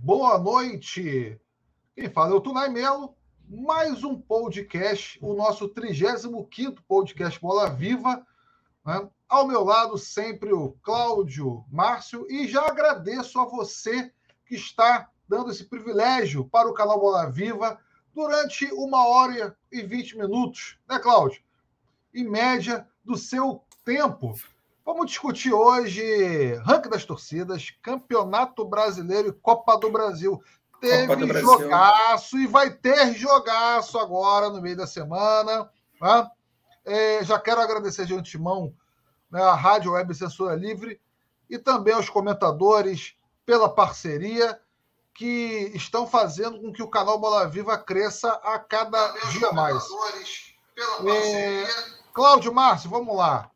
Boa noite! Quem fala é o Tunai Melo, mais um podcast, o nosso 35 podcast Bola Viva. Né? Ao meu lado, sempre o Cláudio Márcio, e já agradeço a você que está dando esse privilégio para o canal Bola Viva durante uma hora e vinte minutos, né, Cláudio? Em média do seu tempo. Vamos discutir hoje ranking das torcidas, Campeonato Brasileiro e Copa do Brasil. Teve do Brasil. jogaço e vai ter jogaço agora no meio da semana. Tá? É, já quero agradecer de antemão né, a Rádio Web Censura Livre e também aos comentadores pela parceria que estão fazendo com que o canal Bola Viva cresça a cada dia mais. É, Cláudio Márcio, vamos lá.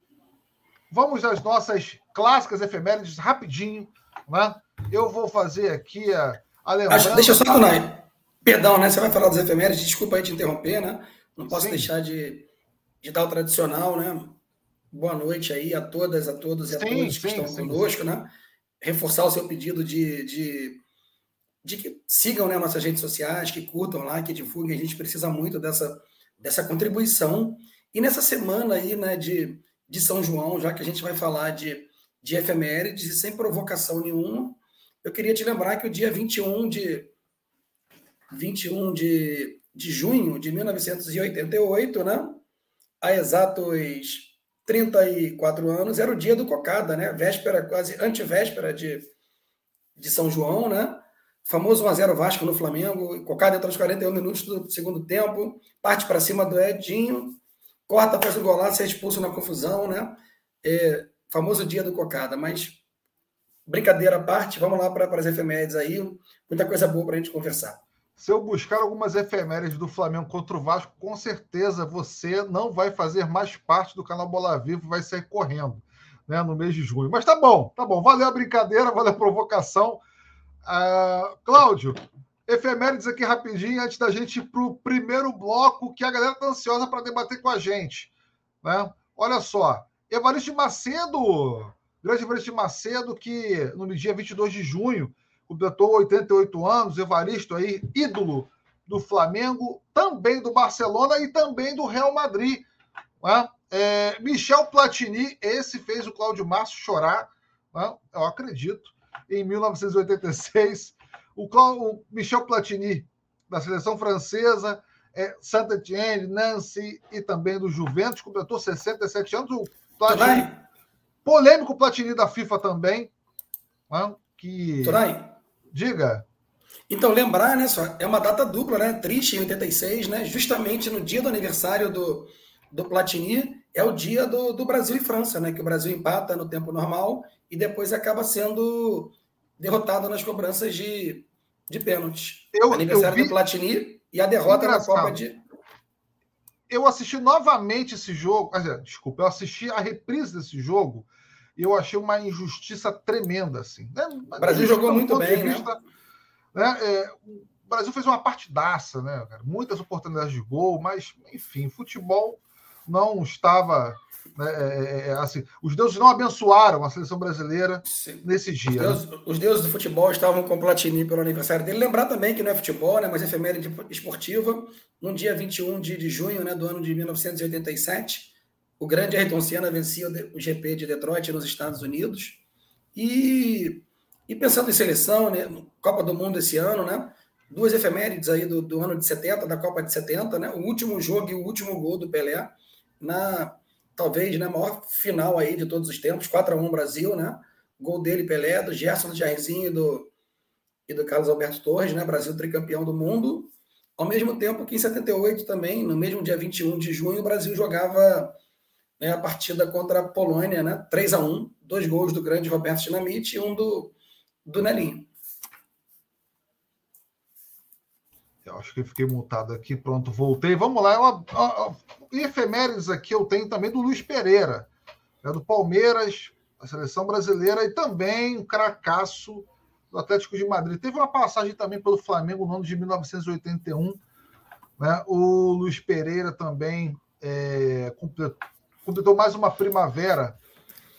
Vamos às nossas clássicas efemérides rapidinho, né? Eu vou fazer aqui a, a lembrança... Deixa eu só, Tunai. Perdão, né? Você vai falar das efemérides, desculpa aí te interromper, né? Não posso Sim. deixar de, de dar o tradicional, né? Boa noite aí a todas, a todos e a sim, todos que sim, estão sim, conosco, né? Reforçar o seu pedido de, de, de que sigam né, nossas redes sociais, que curtam lá, que divulguem. A gente precisa muito dessa, dessa contribuição. E nessa semana aí, né, de de São João, já que a gente vai falar de, de efemérides e sem provocação nenhuma, eu queria te lembrar que o dia 21 de, 21 de, de junho de 1988, né, há exatos 34 anos, era o dia do Cocada, né? Véspera, quase antivéspera de, de São João, né? Famoso 1x0 Vasco no Flamengo. Cocada entra aos 41 minutos do segundo tempo, parte para cima do Edinho, corta, faz o golaço, é expulso na confusão, né? É, famoso dia do Cocada, mas brincadeira à parte, vamos lá para as efemérides aí, muita coisa boa para a gente conversar. Se eu buscar algumas efemérides do Flamengo contra o Vasco, com certeza você não vai fazer mais parte do canal Bola Viva, vai sair correndo né, no mês de junho. Mas tá bom, tá bom. Valeu a brincadeira, valeu a provocação. Uh, Cláudio, efemérides aqui rapidinho, antes da gente ir para o primeiro bloco, que a galera está ansiosa para debater com a gente. Né? Olha só, Evaristo Macedo, grande Evaristo Macedo, que no dia 22 de junho completou 88 anos, Evaristo aí, ídolo do Flamengo, também do Barcelona e também do Real Madrid. Né? É, Michel Platini, esse fez o Cláudio Márcio chorar, né? eu acredito, em 1986 o, o Michel Platini, da seleção francesa, é, Santa Etienne, Nancy e também do Juventus, completou 67 anos. O Platini, polêmico Platini da FIFA também. Né, que... Diga. Então, lembrar, né, só, é uma data dupla, né? Triste em 86, né? Justamente no dia do aniversário do, do Platini, é o dia do, do Brasil e França, né? Que o Brasil empata no tempo normal e depois acaba sendo derrotado nas cobranças de, de pênaltis. Eu, Aniversário eu vi... do Platini e a derrota na Copa de. Eu assisti novamente esse jogo. Desculpa, eu assisti a reprise desse jogo e eu achei uma injustiça tremenda. Assim, né? O Brasil jogou muito bem, vista, né? né? É, o Brasil fez uma partidaça, né? Muitas oportunidades de gol, mas, enfim, futebol não estava? É, é, é, assim, os deuses não abençoaram a seleção brasileira Sim. nesse dia. Os né? deuses, né? os deuses, do futebol estavam com Platini pelo aniversário dele. Lembrar também que não é futebol, né, mas efeméride esportiva. No dia 21 de, de junho né, do ano de 1987, o grande Ayrton Senna vencia o GP de Detroit nos Estados Unidos. E, e pensando em seleção, né, Copa do Mundo esse ano, né, duas efemérides aí do, do ano de 70, da Copa de 70, né, o último jogo e o último gol do Pelé na talvez, né, maior final aí de todos os tempos, 4 a 1 Brasil, né? Gol dele, Pelé, do Gerson, do Jairzinho e do, e do Carlos Alberto Torres, né? Brasil tricampeão do mundo. Ao mesmo tempo que em 78 também, no mesmo dia 21 de junho, o Brasil jogava né, a partida contra a Polônia, né? 3 a 1 dois gols do grande Roberto Dinamite e um do, do Nelinho. Eu acho que fiquei multado aqui. Pronto, voltei. Vamos lá. Uma, uma, efemérides aqui eu tenho também do Luiz Pereira, é do Palmeiras, a seleção brasileira, e também um cracaço do Atlético de Madrid. Teve uma passagem também pelo Flamengo no ano de 1981. Né? O Luiz Pereira também é, completou, completou, mais uma primavera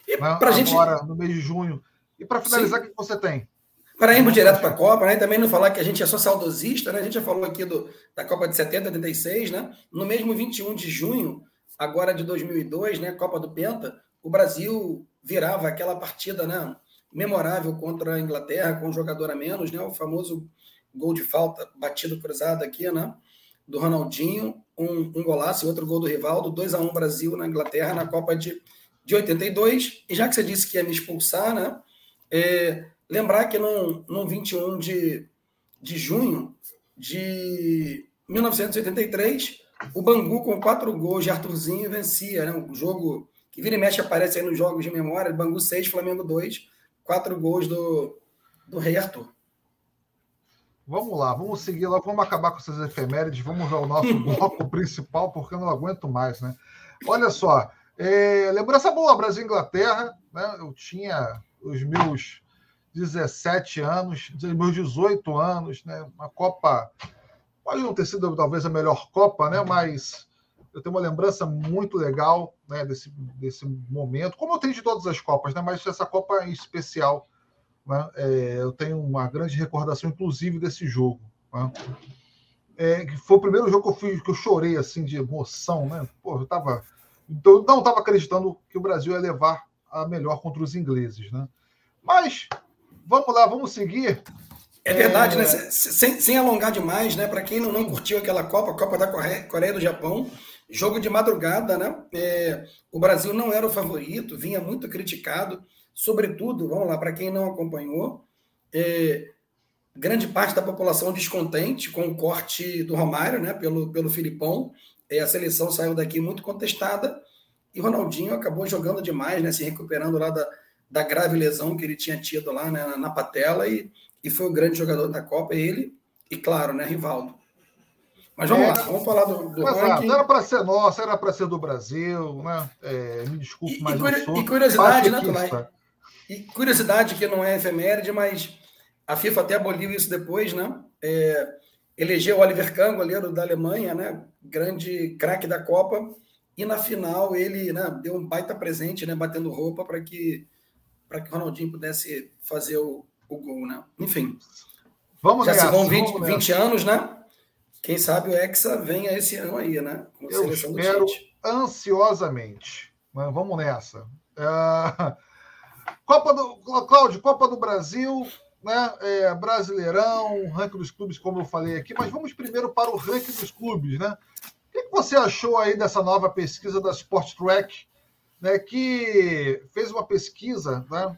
e né? agora, gente... no mês de junho. E para finalizar, o que você tem? Para irmos direto para a Copa, né? E também não falar que a gente é só saudosista, né? A gente já falou aqui do, da Copa de 70, 86, né? No mesmo 21 de junho, agora de 2002, né? Copa do Penta, o Brasil virava aquela partida, né? Memorável contra a Inglaterra, com um jogador a menos, né? O famoso gol de falta batido cruzado aqui, né? Do Ronaldinho, um, um golaço e outro gol do Rivaldo, 2 a 1 Brasil na Inglaterra na Copa de, de 82. E já que você disse que ia me expulsar, né? É, Lembrar que no, no 21 de, de junho de 1983, o Bangu, com quatro gols de Arthurzinho, vencia. Né? Um jogo que vira e mexe aparece aí nos jogos de memória: Bangu 6, Flamengo 2, quatro gols do, do Rei Arthur. Vamos lá, vamos seguir lá, vamos acabar com essas efemérides, vamos ao nosso bloco principal, porque eu não aguento mais, né? Olha só, é, lembrança boa, Brasil e Inglaterra, né? Eu tinha os meus 17 anos, meus 18 anos, né? Uma Copa. Pode não ter sido talvez a melhor Copa, né? Mas eu tenho uma lembrança muito legal né, desse, desse momento, como eu tenho de todas as Copas, né? Mas essa Copa em especial. Né? É, eu tenho uma grande recordação, inclusive, desse jogo. Né? É, foi o primeiro jogo que eu, fui, que eu chorei assim de emoção, né? Pô, eu tava. Então, não estava acreditando que o Brasil ia levar a melhor contra os ingleses, né? Mas Vamos lá, vamos seguir. É verdade, é... né? Sem, sem, alongar demais, né? Para quem não, não curtiu aquela Copa, Copa da Coreia, Coreia do Japão, jogo de madrugada, né? É, o Brasil não era o favorito, vinha muito criticado, sobretudo, vamos lá, para quem não acompanhou, é, grande parte da população descontente com o corte do Romário, né? Pelo, pelo Filipão, é, a seleção saiu daqui muito contestada e Ronaldinho acabou jogando demais, né? Se recuperando lá da da grave lesão que ele tinha tido lá né, na patela e, e foi o grande jogador da Copa, ele e, claro, né, Rivaldo. Mas vamos é, lá, vamos falar do, do ranking. Era para ser nosso, era para ser do Brasil, né? É, me desculpe, mas e, sou e curiosidade, né, Tunai? E curiosidade que não é efeméride, mas a FIFA até aboliu isso depois, né? É, elegeu o Oliver Kahn, goleiro da Alemanha, né? Grande craque da Copa. E na final ele né, deu um baita presente, né? Batendo roupa para que para que o Ronaldinho pudesse fazer o, o gol, né? Enfim. Vamos Já se vão 20, 20 anos, né? Quem sabe o Hexa venha esse ano aí, né? Com Eu espero ansiosamente. Mas vamos nessa. Uh, Copa do Cláudio, Copa do Brasil, né? É, Brasileirão, ranking dos clubes, como eu falei aqui, mas vamos primeiro para o ranking dos clubes, né? O que você achou aí dessa nova pesquisa da Sport Track né, que fez uma pesquisa né,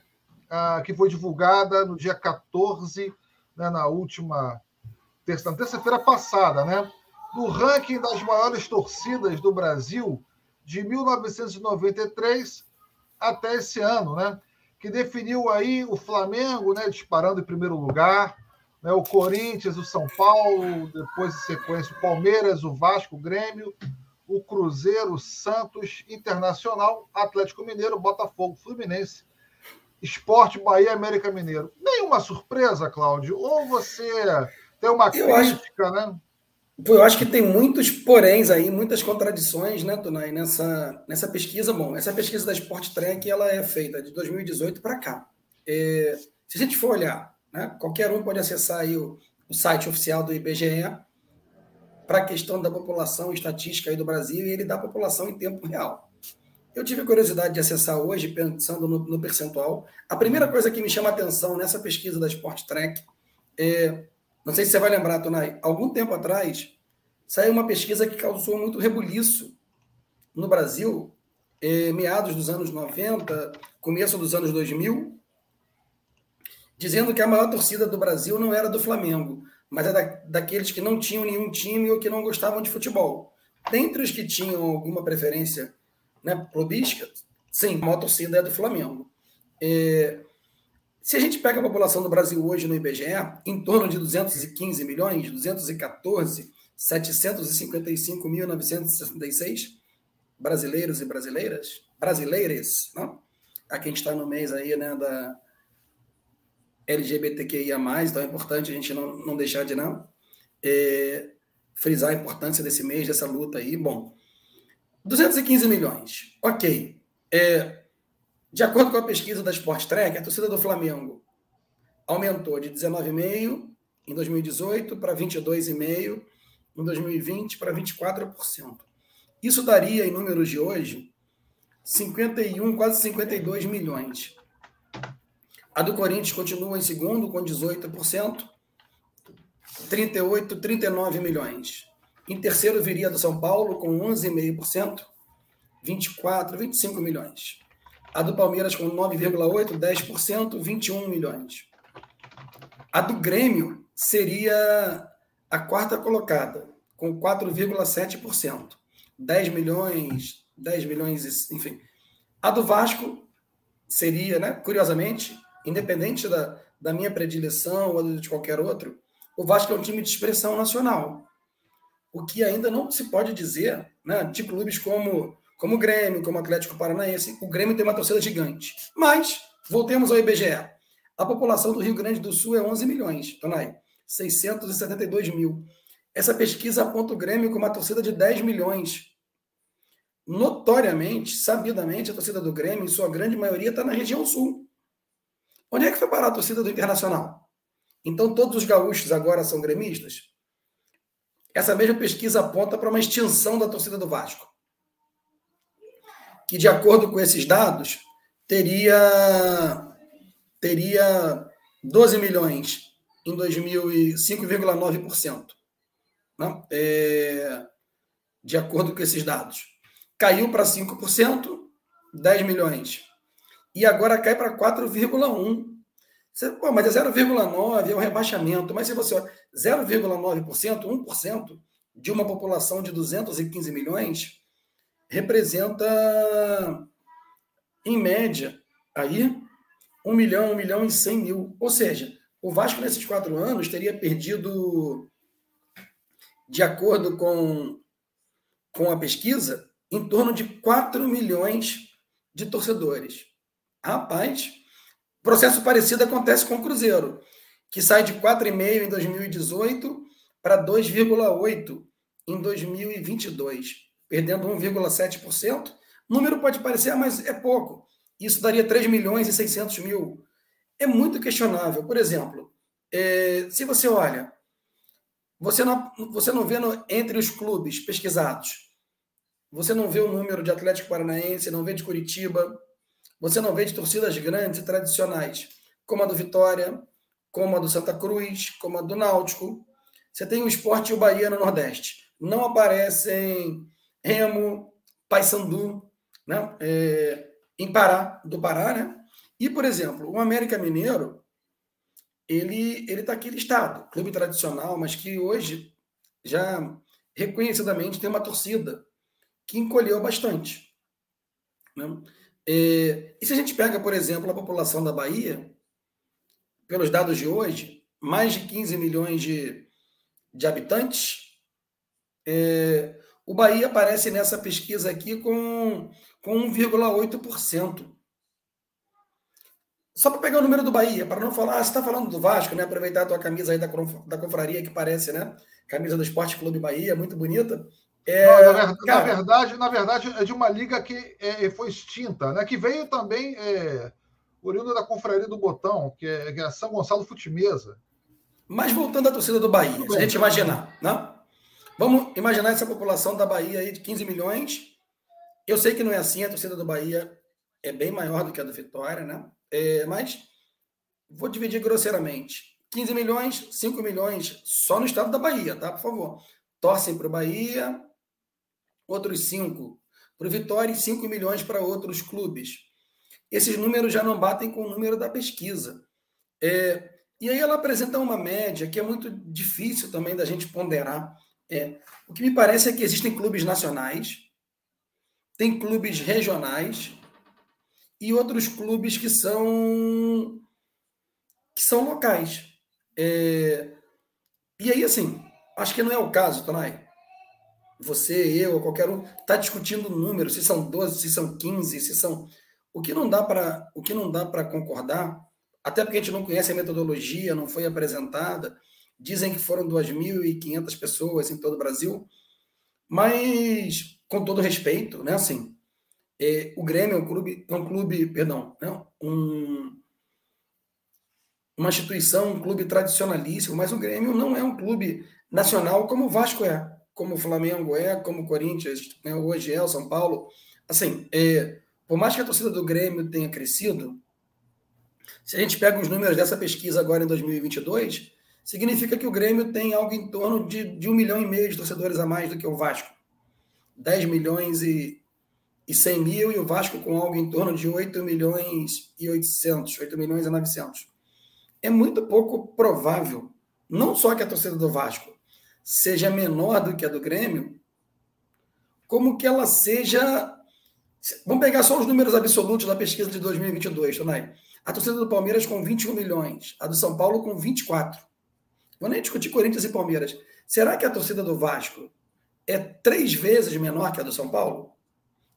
que foi divulgada no dia 14, né, na última terça, terça-feira passada, né, no ranking das maiores torcidas do Brasil de 1993 até esse ano, né, que definiu aí o Flamengo né, disparando em primeiro lugar, né, o Corinthians, o São Paulo, depois em sequência o Palmeiras, o Vasco, o Grêmio, o Cruzeiro, Santos, Internacional, Atlético Mineiro, Botafogo, Fluminense, Esporte, Bahia, América Mineiro. Nenhuma surpresa, Cláudio? Ou você tem uma eu crítica, acho, né? Eu acho que tem muitos poréns aí, muitas contradições, né, Tunay, nessa, nessa pesquisa. Bom, essa pesquisa da Sport Track ela é feita de 2018 para cá. É, se a gente for olhar, né, qualquer um pode acessar aí o, o site oficial do IBGE para a questão da população estatística aí do Brasil e ele dá a população em tempo real. Eu tive curiosidade de acessar hoje, pensando no, no percentual. A primeira coisa que me chama atenção nessa pesquisa da Sport Track é, não sei se você vai lembrar, Tonai, algum tempo atrás saiu uma pesquisa que causou muito rebuliço no Brasil, é, meados dos anos 90, começo dos anos 2000, dizendo que a maior torcida do Brasil não era do Flamengo, mas é da, daqueles que não tinham nenhum time ou que não gostavam de futebol. Dentre os que tinham alguma preferência né, clubística, sim, a maior torcida é do Flamengo. É, se a gente pega a população do Brasil hoje no IBGE, em torno de 215 milhões, 214, 755.966 brasileiros e brasileiras, brasileiras, não? aqui a gente está no mês aí, né, da, LGBTQIA+, então é importante a gente não, não deixar de não é, frisar a importância desse mês, dessa luta aí. Bom, 215 milhões, ok. É, de acordo com a pesquisa da Sport Track, a torcida do Flamengo aumentou de 19,5% em 2018 para 22,5% em 2020 para 24%. Isso daria, em números de hoje, 51, quase 52 milhões. A do Corinthians continua em segundo, com 18%, 38, 39 milhões. Em terceiro viria a do São Paulo, com 11,5%, 24, 25 milhões. A do Palmeiras com 9,8%, 10%, 21 milhões. A do Grêmio seria a quarta colocada, com 4,7%. 10 milhões, 10 milhões, enfim. A do Vasco seria, né, curiosamente, independente da, da minha predileção ou de qualquer outro, o Vasco é um time de expressão nacional. O que ainda não se pode dizer né, de clubes como como o Grêmio, como o Atlético Paranaense. O Grêmio tem uma torcida gigante. Mas, voltemos ao IBGE. A população do Rio Grande do Sul é 11 milhões, Tonai. 672 mil. Essa pesquisa aponta o Grêmio com uma torcida de 10 milhões. Notoriamente, sabidamente, a torcida do Grêmio, em sua grande maioria, está na região sul. Onde é que foi parar a torcida do Internacional? Então, todos os gaúchos agora são gremistas? Essa mesma pesquisa aponta para uma extinção da torcida do Vasco que, de acordo com esses dados, teria, teria 12 milhões em 2005,9%. Né? É, de acordo com esses dados. Caiu para 5%, 10 milhões. E agora cai para 4,1%. Pô, mas é 0,9%, é um rebaixamento. Mas se você 0,9%, 1% de uma população de 215 milhões, representa, em média, aí, 1 milhão, 1 milhão e 100 mil. Ou seja, o Vasco, nesses quatro anos, teria perdido, de acordo com, com a pesquisa, em torno de 4 milhões de torcedores. Rapaz, processo parecido acontece com o Cruzeiro, que sai de 4,5 em 2018 para 2,8 em 2022 perdendo 1,7%. O número pode parecer, mas é pouco. Isso daria 3 milhões e 600 mil. É muito questionável. Por exemplo, é, se você olha, você não, você não vê no, entre os clubes pesquisados, você não vê o número de Atlético Paranaense, não vê de Curitiba, você não vê de torcidas grandes e tradicionais, como a do Vitória, como a do Santa Cruz, como a do Náutico. Você tem o Esporte e o Bahia no Nordeste. Não aparecem Remo, Paysandu, né? É, em Pará, do Pará, né? E, por exemplo, o América Mineiro, ele ele está aqui listado, clube tradicional, mas que hoje já reconhecidamente tem uma torcida que encolheu bastante. Né? É, e se a gente pega, por exemplo, a população da Bahia, pelos dados de hoje, mais de 15 milhões de, de habitantes, é, o Bahia aparece nessa pesquisa aqui com, com 1,8%. Só para pegar o número do Bahia, para não falar, ah, você está falando do Vasco, né? Aproveitar a tua camisa aí da, da confraria que parece, né? Camisa do Esporte Clube Bahia, muito bonita. É, não, na, verdade, cara, na, verdade, na verdade, é de uma liga que é, foi extinta, né? Que veio também é, oriunda da confraria do Botão, que é, que é São Gonçalo Futimesa. Mas voltando à torcida do Bahia, se a gente imaginar, né? Vamos imaginar essa população da Bahia aí de 15 milhões. Eu sei que não é assim, a torcida do Bahia é bem maior do que a do Vitória, né? É, mas vou dividir grosseiramente. 15 milhões, 5 milhões só no estado da Bahia, tá? Por favor. Torcem para o Bahia, outros 5 para o Vitória e 5 milhões para outros clubes. Esses números já não batem com o número da pesquisa. É, e aí ela apresenta uma média que é muito difícil também da gente ponderar. É, o que me parece é que existem clubes nacionais, tem clubes regionais e outros clubes que são que são locais. É, e aí, assim, acho que não é o caso, Tonai. Você, eu, qualquer um, está discutindo números, se são 12, se são 15, se são. O que não dá para o que não dá para concordar, até porque a gente não conhece a metodologia, não foi apresentada, Dizem que foram 2.500 pessoas em todo o Brasil, mas com todo respeito, né? Assim, é, o Grêmio é um clube, é um clube, perdão, né? um, uma instituição, um clube tradicionalíssimo, mas o Grêmio não é um clube nacional como o Vasco é, como o Flamengo é, como o Corinthians, né, hoje é o São Paulo. Assim, é, por mais que a torcida do Grêmio tenha crescido, se a gente pega os números dessa pesquisa agora em 2022, significa que o Grêmio tem algo em torno de, de um milhão e meio de torcedores a mais do que o Vasco. 10 milhões e, e 100 mil, e o Vasco com algo em torno de 8 milhões e 800, 8 milhões e 900. É muito pouco provável, não só que a torcida do Vasco seja menor do que a do Grêmio, como que ela seja. Vamos pegar só os números absolutos da pesquisa de 2022, Tonai. A torcida do Palmeiras com 21 milhões, a do São Paulo com 24. Vou nem discutir Corinthians e Palmeiras. Será que a torcida do Vasco é três vezes menor que a do São Paulo?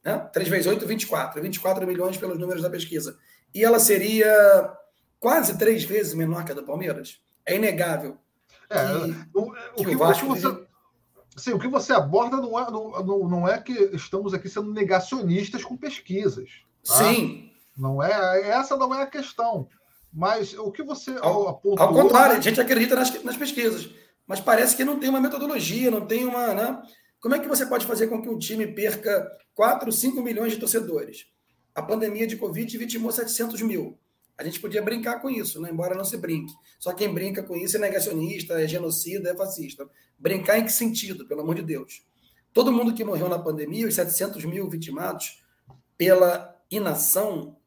Né? 3 vezes 8, 24. 24 milhões pelos números da pesquisa. E ela seria quase três vezes menor que a do Palmeiras? É inegável. É, que, o, que, que, Vasco. Você, sim, o que você aborda não é, não, não é que estamos aqui sendo negacionistas com pesquisas. Tá? Sim. Não é, essa não é a questão. Mas o que você ao, apontou... Ao contrário, a gente acredita nas, nas pesquisas, mas parece que não tem uma metodologia, não tem uma. Né? Como é que você pode fazer com que um time perca 4, 5 milhões de torcedores? A pandemia de Covid vitimou 700 mil. A gente podia brincar com isso, né? embora não se brinque. Só quem brinca com isso é negacionista, é genocida, é fascista. Brincar em que sentido, pelo amor de Deus? Todo mundo que morreu na pandemia, os 700 mil vitimados pela inação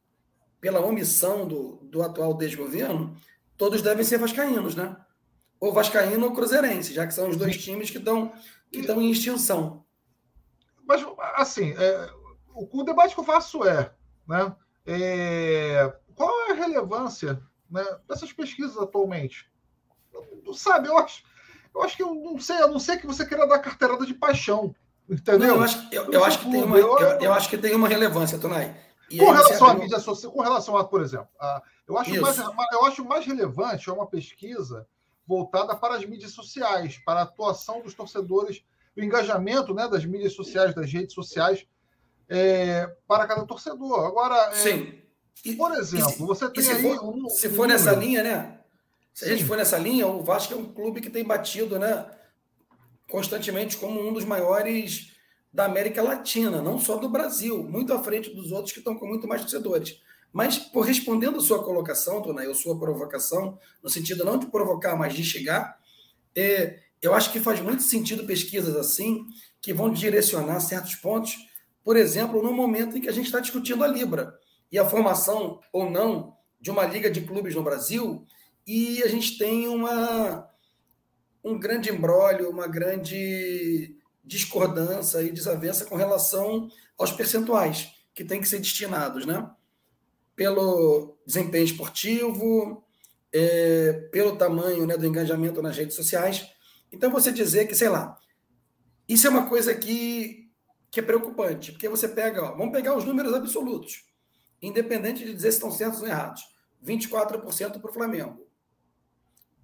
pela omissão do, do atual desgoverno, todos devem ser vascaínos, né? Ou vascaíno ou cruzeirense, já que são os dois times que estão que estão em extinção. Mas, assim, é, o, o, debate que eu faço é, né, é, relevância né, dessas pesquisas atualmente? Não sabe, eu acho, eu acho que eu não sei, eu não sei que você queira dar carteirada de paixão, entendeu? Não, eu, acho, eu, eu acho que tem uma, eu, eu, acho que tem uma relevância, Tonai. E com relação à mídia social, com relação a, por exemplo, a, eu, acho mais, eu acho mais relevante é uma pesquisa voltada para as mídias sociais, para a atuação dos torcedores, o engajamento né, das mídias sociais, das redes sociais, é, para cada torcedor. Agora, é, Sim. E, por exemplo, se, você tem se aí. For, um, se for um nessa linha, né? Se Sim. a gente for nessa linha, o Vasco é um clube que tem batido, né? Constantemente como um dos maiores da América Latina, não só do Brasil, muito à frente dos outros que estão com muito mais torcedores. Mas, por respondendo a sua colocação, Tonai, ou sua provocação, no sentido não de provocar, mas de chegar, é, eu acho que faz muito sentido pesquisas assim, que vão direcionar certos pontos, por exemplo, no momento em que a gente está discutindo a Libra e a formação ou não de uma liga de clubes no Brasil, e a gente tem uma, um grande embrólio, uma grande discordância e desavença com relação aos percentuais que têm que ser destinados, né? Pelo desempenho esportivo, é, pelo tamanho né, do engajamento nas redes sociais. Então, você dizer que, sei lá, isso é uma coisa que, que é preocupante, porque você pega, ó, vamos pegar os números absolutos, independente de dizer se estão certos ou errados. 24% para o Flamengo,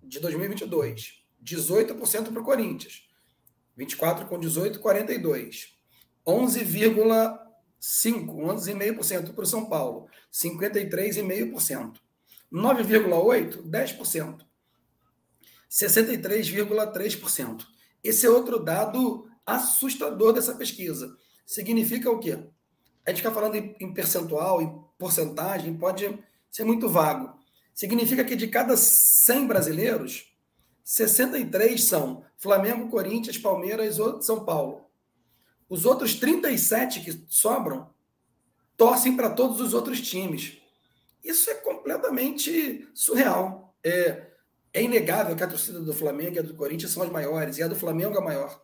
de 2022. 18% para o Corinthians, 24 com 18, 42. 11,5, 11,5% para o São Paulo. 53,5%. 9,8%, 10%. 63,3%. Esse é outro dado assustador dessa pesquisa. Significa o quê? A gente fica falando em percentual, em porcentagem, pode ser muito vago. Significa que de cada 100 brasileiros, 63 são Flamengo, Corinthians, Palmeiras ou São Paulo. Os outros 37 que sobram torcem para todos os outros times. Isso é completamente surreal. É, é inegável que a torcida do Flamengo e a do Corinthians são as maiores, e a do Flamengo é a maior.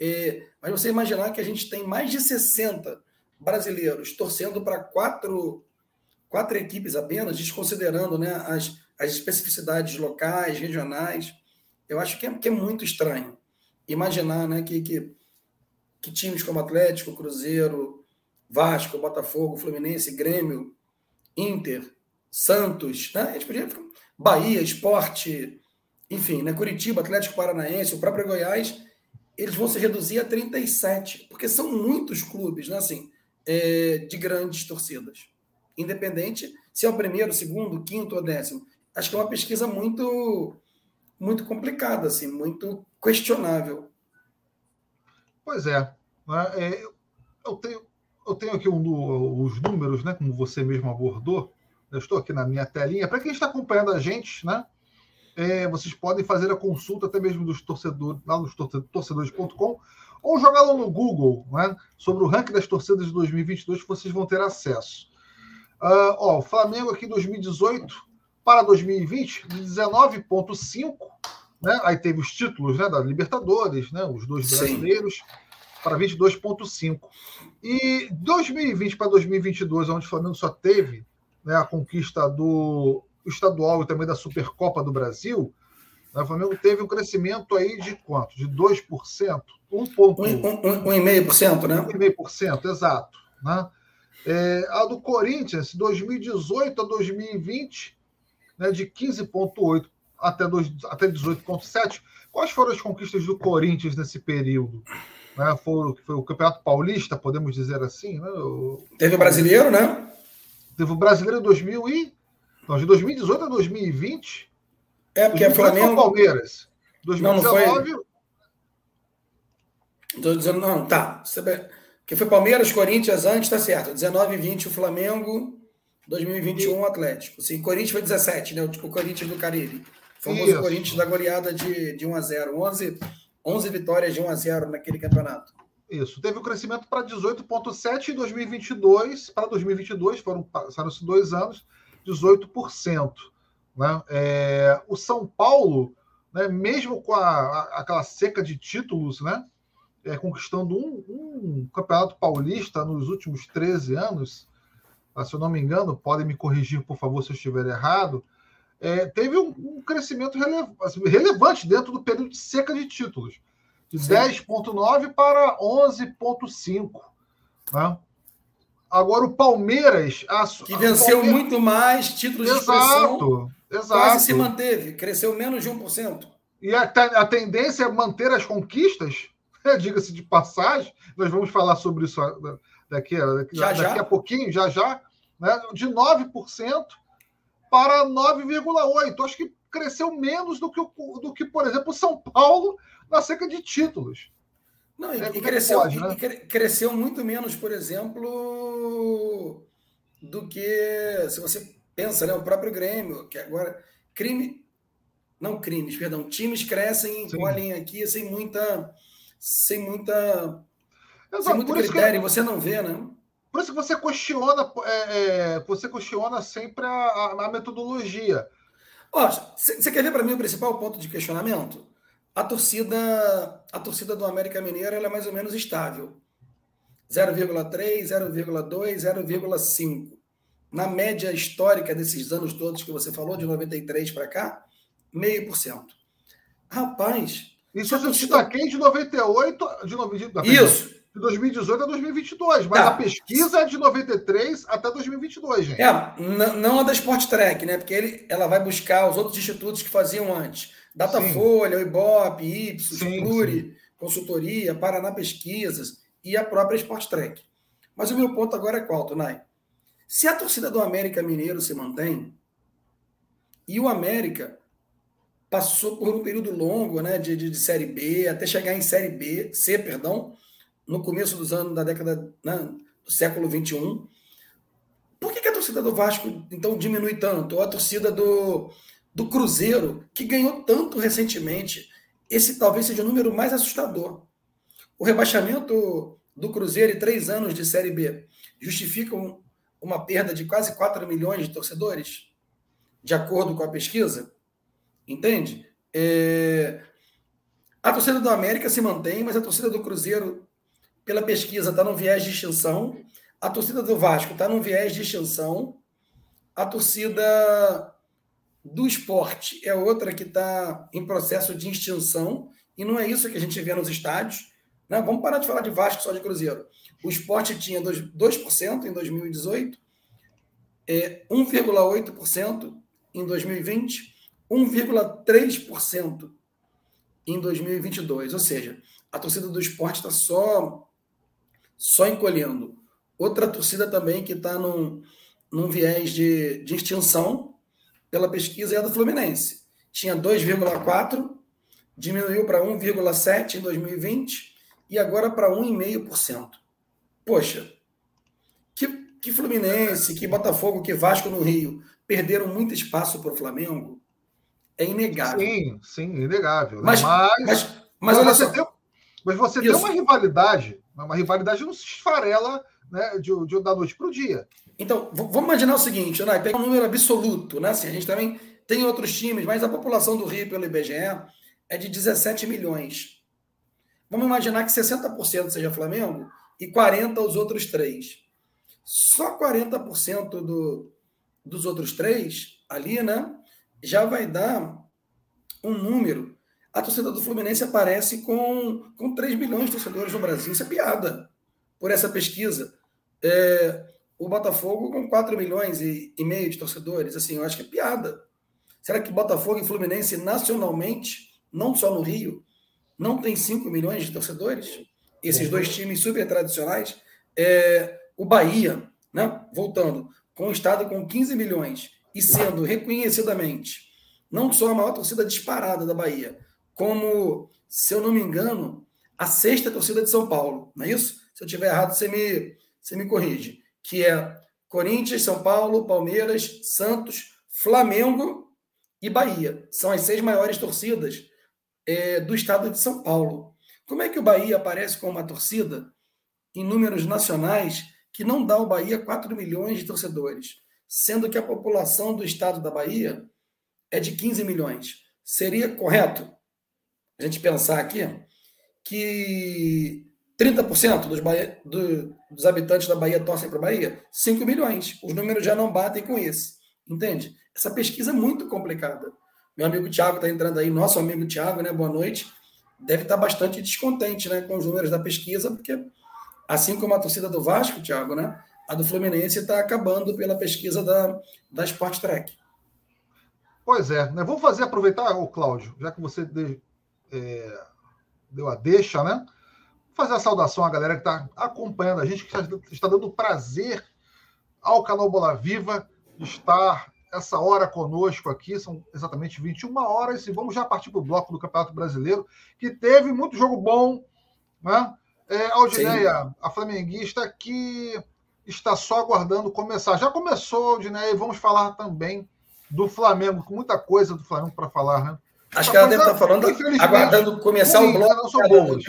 É, mas você imaginar que a gente tem mais de 60 brasileiros torcendo para quatro, quatro equipes apenas, desconsiderando né, as, as especificidades locais, regionais. Eu acho que é, que é muito estranho imaginar né, que, que, que times como Atlético, Cruzeiro, Vasco, Botafogo, Fluminense, Grêmio, Inter, Santos, né? A gente podia Bahia, Esporte, enfim, né? Curitiba, Atlético Paranaense, o próprio Goiás, eles vão se reduzir a 37, porque são muitos clubes, né? Assim, é, de grandes torcidas. Independente se é o primeiro, segundo, quinto ou décimo. acho que é uma pesquisa muito muito complicada, assim, muito questionável. Pois é. Né? é eu, tenho, eu tenho aqui um, os números, né, como você mesmo abordou. Eu estou aqui na minha telinha. Para quem está acompanhando a gente, né, é, vocês podem fazer a consulta até mesmo dos torcedores, lá nos torcedores.com, ou jogar lá no Google né, sobre o ranking das torcidas de 2022 que vocês vão ter acesso. Uh, ó, o Flamengo aqui 2018 para 2020, 19,5. Né? Aí teve os títulos né, da Libertadores, né, os dois brasileiros, Sim. para 22,5. E 2020 para 2022, onde o Flamengo só teve né, a conquista do estadual e também da Supercopa do Brasil, o Flamengo teve um crescimento aí de quanto? De 2%? 1,5%, né? 1,5%, exato. Né? É, a do Corinthians, 2018 a 2020, né, de 15,8% até, até 18,7%. Quais foram as conquistas do Corinthians nesse período? Né, foi, foi o Campeonato Paulista, podemos dizer assim? Né? O, Teve o brasileiro, né? Teve o brasileiro em 2000 e. Não, de 2018 a 2020. É, porque é Flamengo. Palmeiras. 2019. Não, não foi... Estou dizendo, não, tá. Porque foi Palmeiras, Corinthians antes, tá certo. 19 e 20 o Flamengo, 2021 o Atlético. Sim, Corinthians foi 17, né? Tipo, o Corinthians do Caribe. O famoso Isso. Corinthians da goleada de, de 1 a 0 11, 11 vitórias de 1 a 0 naquele campeonato. Isso. Teve um crescimento para 18,7 em 2022. Para 2022, foram passaram-se dois anos, 18%. Né? É, o São Paulo, né, mesmo com a, a, aquela seca de títulos, né, é, conquistando um, um, campeonato paulista nos últimos 13 anos, ah, se eu não me engano, podem me corrigir, por favor, se eu estiver errado, é, teve um, um crescimento assim, relevante dentro do período de seca de títulos, de 10,9 para 11,5. Né? Agora o Palmeiras. A, que venceu Palmeiras... muito mais títulos exato, de expressão. Exato. Quase se manteve, cresceu menos de 1%. E a, a tendência é manter as conquistas, né? diga-se de passagem, nós vamos falar sobre isso daqui, daqui, já, daqui já. a pouquinho, já já, né? de 9% para 9,8%. Acho que cresceu menos do que, do que, por exemplo, o São Paulo na seca de títulos. Não, e, é, e cresceu, pode, né? e cresceu muito menos, por exemplo, do que se você pensa, né, o próprio Grêmio, que agora crime, não crimes, perdão, times crescem, Sim. olhem aqui sem muita, sem muita, Exato, sem muito critério, que, você não vê, né? Por isso que você questiona, é, é, você questiona sempre a, a metodologia. Você quer ver para mim o principal ponto de questionamento? A torcida, a torcida do América Mineiro é mais ou menos estável. 0,3, 0,2, 0,5. Na média histórica desses anos todos que você falou, de 93 para cá, meio por cento. Rapaz. Isso eu torcida... quente de 98, de, 90, Isso. de 2018 a 2022, mas tá. a pesquisa é de 93 até 2022, gente. É, não a da Sport Track, né? Porque ele, ela vai buscar os outros institutos que faziam antes. Datafolha, sim. Ibope, Ipsos, sim, Pluri, sim. Consultoria, Paraná Pesquisas e a própria Sport Track. Mas o meu ponto agora é qual, Tonai? Se a torcida do América Mineiro se mantém, e o América passou por um período longo né, de, de, de, Série B, até chegar em Série B, C, perdão, no começo dos anos da década né, do século XXI. Por que, que a torcida do Vasco, então, diminui tanto? Ou a torcida do, do Cruzeiro, que ganhou tanto recentemente. Esse talvez seja o número mais assustador. O rebaixamento do Cruzeiro e três anos de Série B justificam uma perda de quase 4 milhões de torcedores, de acordo com a pesquisa? Entende? É... A torcida do América se mantém, mas a torcida do Cruzeiro, pela pesquisa, está num viés de extinção. A torcida do Vasco está num viés de extinção. A torcida do esporte é outra que está em processo de extinção, e não é isso que a gente vê nos estádios. Né? Vamos parar de falar de Vasco só de Cruzeiro. O esporte tinha 2% em 2018, é 1,8% em 2020, 1,3% em 2022. Ou seja, a torcida do esporte está só, só encolhendo. Outra torcida também que está num, num viés de, de extinção pela pesquisa é a do Fluminense. Tinha 2,4, diminuiu para 1,7 em 2020 e agora para 1,5%. Poxa, que, que Fluminense, que Botafogo, que Vasco no Rio perderam muito espaço para o Flamengo, é inegável. Sim, sim, inegável. Né? Mas, mas, mas, mas, mas você, tem, mas você tem uma rivalidade, uma rivalidade não se esfarela né, de, de, da noite para o dia. Então, vamos imaginar o seguinte, né? Pegar um número absoluto, né? Assim, a gente também tem outros times, mas a população do Rio pelo IBGE é de 17 milhões. Vamos imaginar que 60% seja Flamengo e 40% os outros três. Só 40% do, dos outros três ali, né? Já vai dar um número. A torcida do Fluminense aparece com, com 3 milhões de torcedores no Brasil. Isso é piada por essa pesquisa. É, o Botafogo com 4 milhões e, e meio de torcedores. Assim, eu acho que é piada. Será que Botafogo e Fluminense nacionalmente não só no Rio, não tem 5 milhões de torcedores? Esses dois times super tradicionais. É, o Bahia, né, voltando, com o estado com 15 milhões e sendo reconhecidamente não só a maior torcida disparada da Bahia, como, se eu não me engano, a sexta torcida de São Paulo, não é isso? Se eu tiver errado, você me, você me corrige. Que é Corinthians, São Paulo, Palmeiras, Santos, Flamengo e Bahia. São as seis maiores torcidas é, do estado de São Paulo. Como é que o Bahia aparece com uma torcida em números nacionais que não dá ao Bahia 4 milhões de torcedores, sendo que a população do estado da Bahia é de 15 milhões? Seria correto a gente pensar aqui que 30% dos, Bahia, do, dos habitantes da Bahia torcem para a Bahia? 5 milhões. Os números já não batem com esse. Entende? Essa pesquisa é muito complicada. Meu amigo Tiago está entrando aí, nosso amigo Tiago, né? Boa noite. Deve estar tá bastante descontente né, com os números da pesquisa, porque assim como a torcida do Vasco, Tiago, né? A do Fluminense está acabando pela pesquisa da, da Sport Track. Pois é, né? Vamos fazer, aproveitar, o Cláudio, já que você de, é, deu a deixa, né? Fazer a saudação à galera que está acompanhando a gente, que está, está dando prazer ao canal Bola Viva estar essa hora conosco aqui, são exatamente 21 horas, e vamos já partir para o bloco do Campeonato Brasileiro, que teve muito jogo bom, né? É, Aldineia, a flamenguista, que está só aguardando começar. Já começou, Aldineia, e vamos falar também do Flamengo, com muita coisa do Flamengo para falar, né? Acho que ela deve estar falando, aguardando começar o bloco. Não são boas.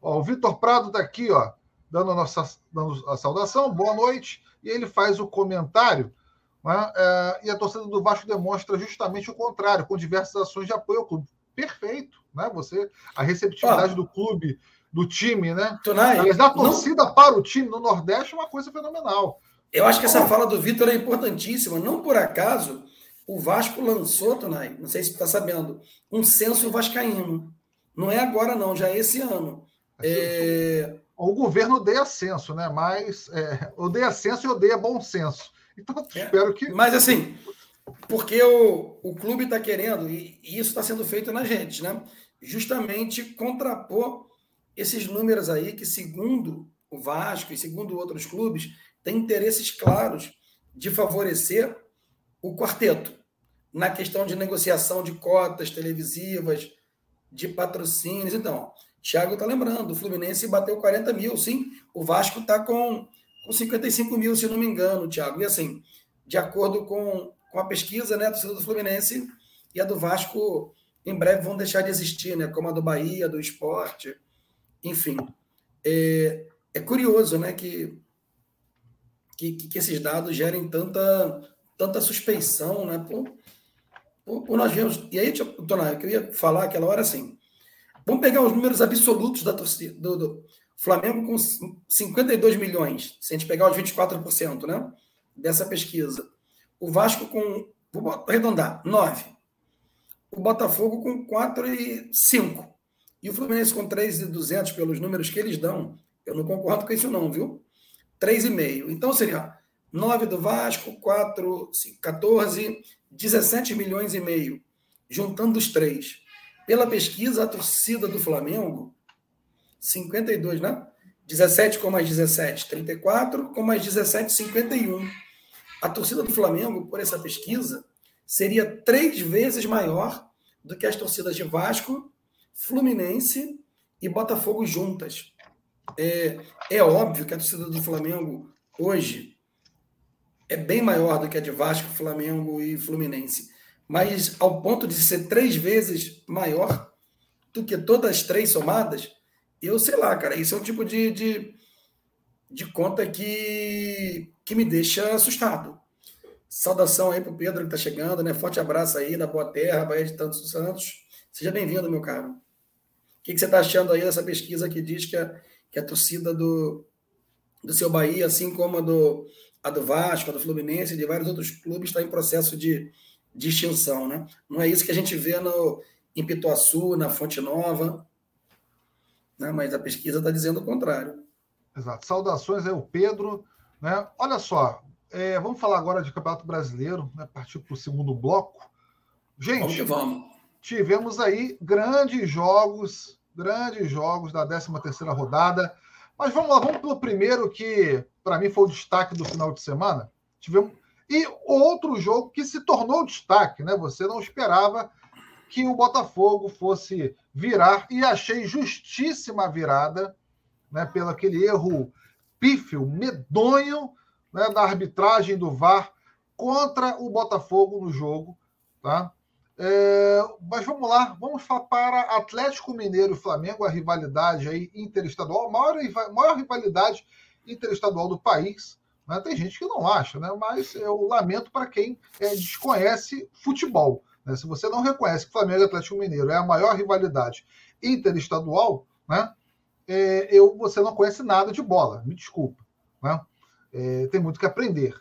Ó, o Vitor Prado está aqui, ó, dando a, nossa, dando a saudação, boa noite, e ele faz o comentário né? É, e a torcida do Vasco demonstra justamente o contrário, com diversas ações de apoio ao clube. Perfeito, né? Você, a receptividade ah, do clube, do time, né? Tonai, Mas da torcida não... para o time no Nordeste é uma coisa fenomenal. Eu acho que essa fala do Vitor é importantíssima. Não por acaso o Vasco lançou, Tonai, não sei se você está sabendo, um censo vascaíno. Não é agora, não, já é esse ano. É... O governo odeia censo, né? Mas é, odeia censo e odeia bom senso. Então, é, espero que. Mas assim, porque o, o clube está querendo, e, e isso está sendo feito na gente, né? Justamente contrapor esses números aí que, segundo o Vasco e segundo outros clubes, têm interesses claros de favorecer o quarteto na questão de negociação de cotas televisivas, de patrocínios. Então, Thiago está lembrando, o Fluminense bateu 40 mil, sim. O Vasco está com com 55 mil, se não me engano, Thiago. E assim, de acordo com, com a pesquisa, né, a torcida do Fluminense e a do Vasco em breve vão deixar de existir, né, como a do Bahia, do esporte, enfim. É, é curioso, né, que, que, que esses dados gerem tanta, tanta suspeição, né, por, por, nós vemos. E aí, Tonai, que eu ia falar aquela hora assim, vamos pegar os números absolutos da torcida, do, do Flamengo com 52 milhões, se a gente pegar os 24%, né? Dessa pesquisa. O Vasco com, vou arredondar, 9. O Botafogo com 4 e 5. E o Fluminense com 3,200 pelos números que eles dão. Eu não concordo com isso não, viu? 3,5. Então seria 9 do Vasco, 4, 5, 14, 17 milhões e meio. Juntando os três. Pela pesquisa, a torcida do Flamengo 52, né? 17 com mais 17, 34, com mais 17, 51. a torcida do Flamengo, por essa pesquisa, seria três vezes maior do que as torcidas de Vasco, Fluminense e Botafogo juntas. É, é óbvio que a torcida do Flamengo hoje é bem maior do que a de Vasco, Flamengo e Fluminense. Mas ao ponto de ser três vezes maior do que todas as três somadas, eu sei lá, cara, isso é um tipo de, de, de conta que, que me deixa assustado. Saudação aí para o Pedro que está chegando, né? Forte abraço aí da Boa Terra, Bahia de Tantos Santos. Seja bem-vindo, meu caro. O que, que você está achando aí dessa pesquisa que diz que a, que a torcida do, do seu Bahia, assim como a do, a do Vasco, a do Fluminense e de vários outros clubes, está em processo de, de extinção, né? Não é isso que a gente vê no, em Pituaçu, na Fonte Nova, né? mas a pesquisa está dizendo o contrário. Exato. Saudações aí, o Pedro. Né? Olha só, é, vamos falar agora de Campeonato Brasileiro, né? partir para o segundo bloco. Gente, vamos, vamos. tivemos aí grandes jogos, grandes jogos da 13 terceira rodada. Mas vamos lá, vamos pelo primeiro que para mim foi o destaque do final de semana. Tivemos e outro jogo que se tornou destaque, né? Você não esperava que o Botafogo fosse virar e achei justíssima virada, né? Pelo aquele erro pífio, medonho né, da arbitragem do VAR contra o Botafogo no jogo. Tá? É, mas vamos lá, vamos para Atlético Mineiro e Flamengo, a rivalidade aí interestadual, a maior, maior rivalidade interestadual do país. Né? Tem gente que não acha, né? mas eu lamento para quem é, desconhece futebol. Né? Se você não reconhece que Flamengo e Atlético Mineiro é a maior rivalidade interestadual, né? É, eu, você não conhece nada de bola, me desculpa. Né? É, tem muito que aprender.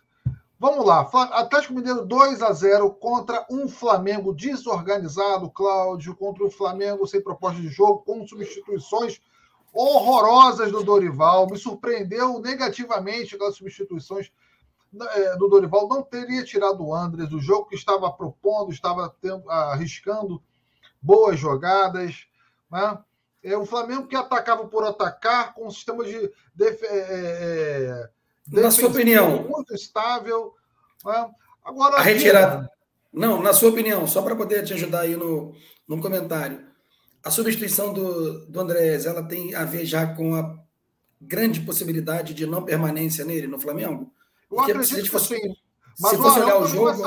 Vamos lá, Atlético Mineiro 2 a 0 contra um Flamengo desorganizado, Cláudio, contra o Flamengo sem proposta de jogo, com substituições horrorosas do Dorival. Me surpreendeu negativamente aquelas substituições é, do Dorival. Não teria tirado o Andres do jogo que estava propondo, estava tendo, arriscando boas jogadas. Né? É, o Flamengo que atacava por atacar, com um sistema de. é na sua opinião. Muito estável. Né? Agora, a retirada. Não, na sua opinião, só para poder te ajudar aí no, no comentário. A substituição do, do Andrés, ela tem a ver já com a grande possibilidade de não permanência nele no Flamengo? Eu Porque acredito se fosse, sim. Mas se fosse olhar o jogo,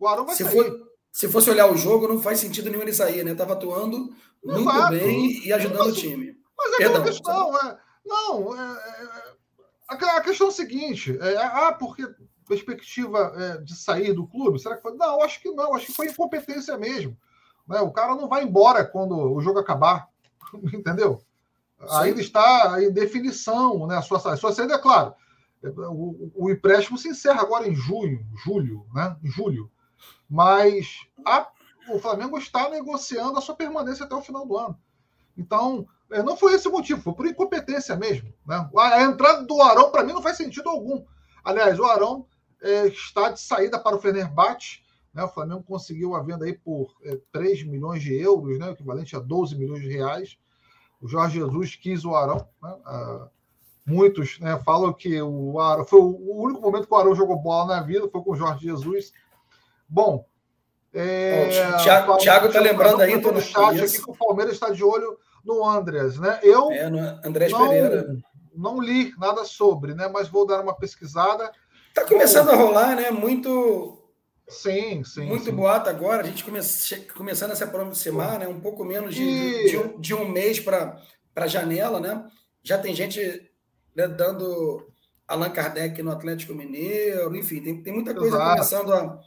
o Arão vai se sair. For, se fosse olhar o jogo, não faz sentido nenhum ele sair, né? Estava atuando muito bem e ajudando mas, o time. Mas é Perdão, questão, é, não, é, é a, questão é a seguinte: é, ah, porque perspectiva é, de sair do clube? Será que foi? Não, acho que não, acho que foi incompetência mesmo. Né? O cara não vai embora quando o jogo acabar, entendeu? Sim. Ainda está em definição, né? A sua, a sua saída, é claro. O, o, empréstimo se encerra agora em junho, julho, né? Em julho. Mas a, o Flamengo está negociando a sua permanência até o final do ano. Então, é, não foi esse o motivo, foi por incompetência mesmo. Né? A entrada do Arão, para mim, não faz sentido algum. Aliás, o Arão é, está de saída para o Fenerbahçe. Né? O Flamengo conseguiu a venda aí por é, 3 milhões de euros, né? equivalente a 12 milhões de reais. O Jorge Jesus quis o Arão. Né? Ah, muitos né, falam que o Arão foi o único momento que o Arão jogou bola na vida, foi com o Jorge Jesus. Bom, é, o Thiago está lembrando aí, todo no chat aqui que o Palmeiras está de olho no Andreas, né? Eu é, no Andrés não, Pereira. não li nada sobre, né? Mas vou dar uma pesquisada. Está começando a rolar, né? Muito. Sim, sim. Muito sim. boato agora, a gente come... começando a se aproximar, né? Um pouco menos de, e... de, um, de um mês para a janela, né? Já tem gente né, dando Allan Kardec no Atlético Mineiro, enfim, tem, tem muita coisa Exato. começando a,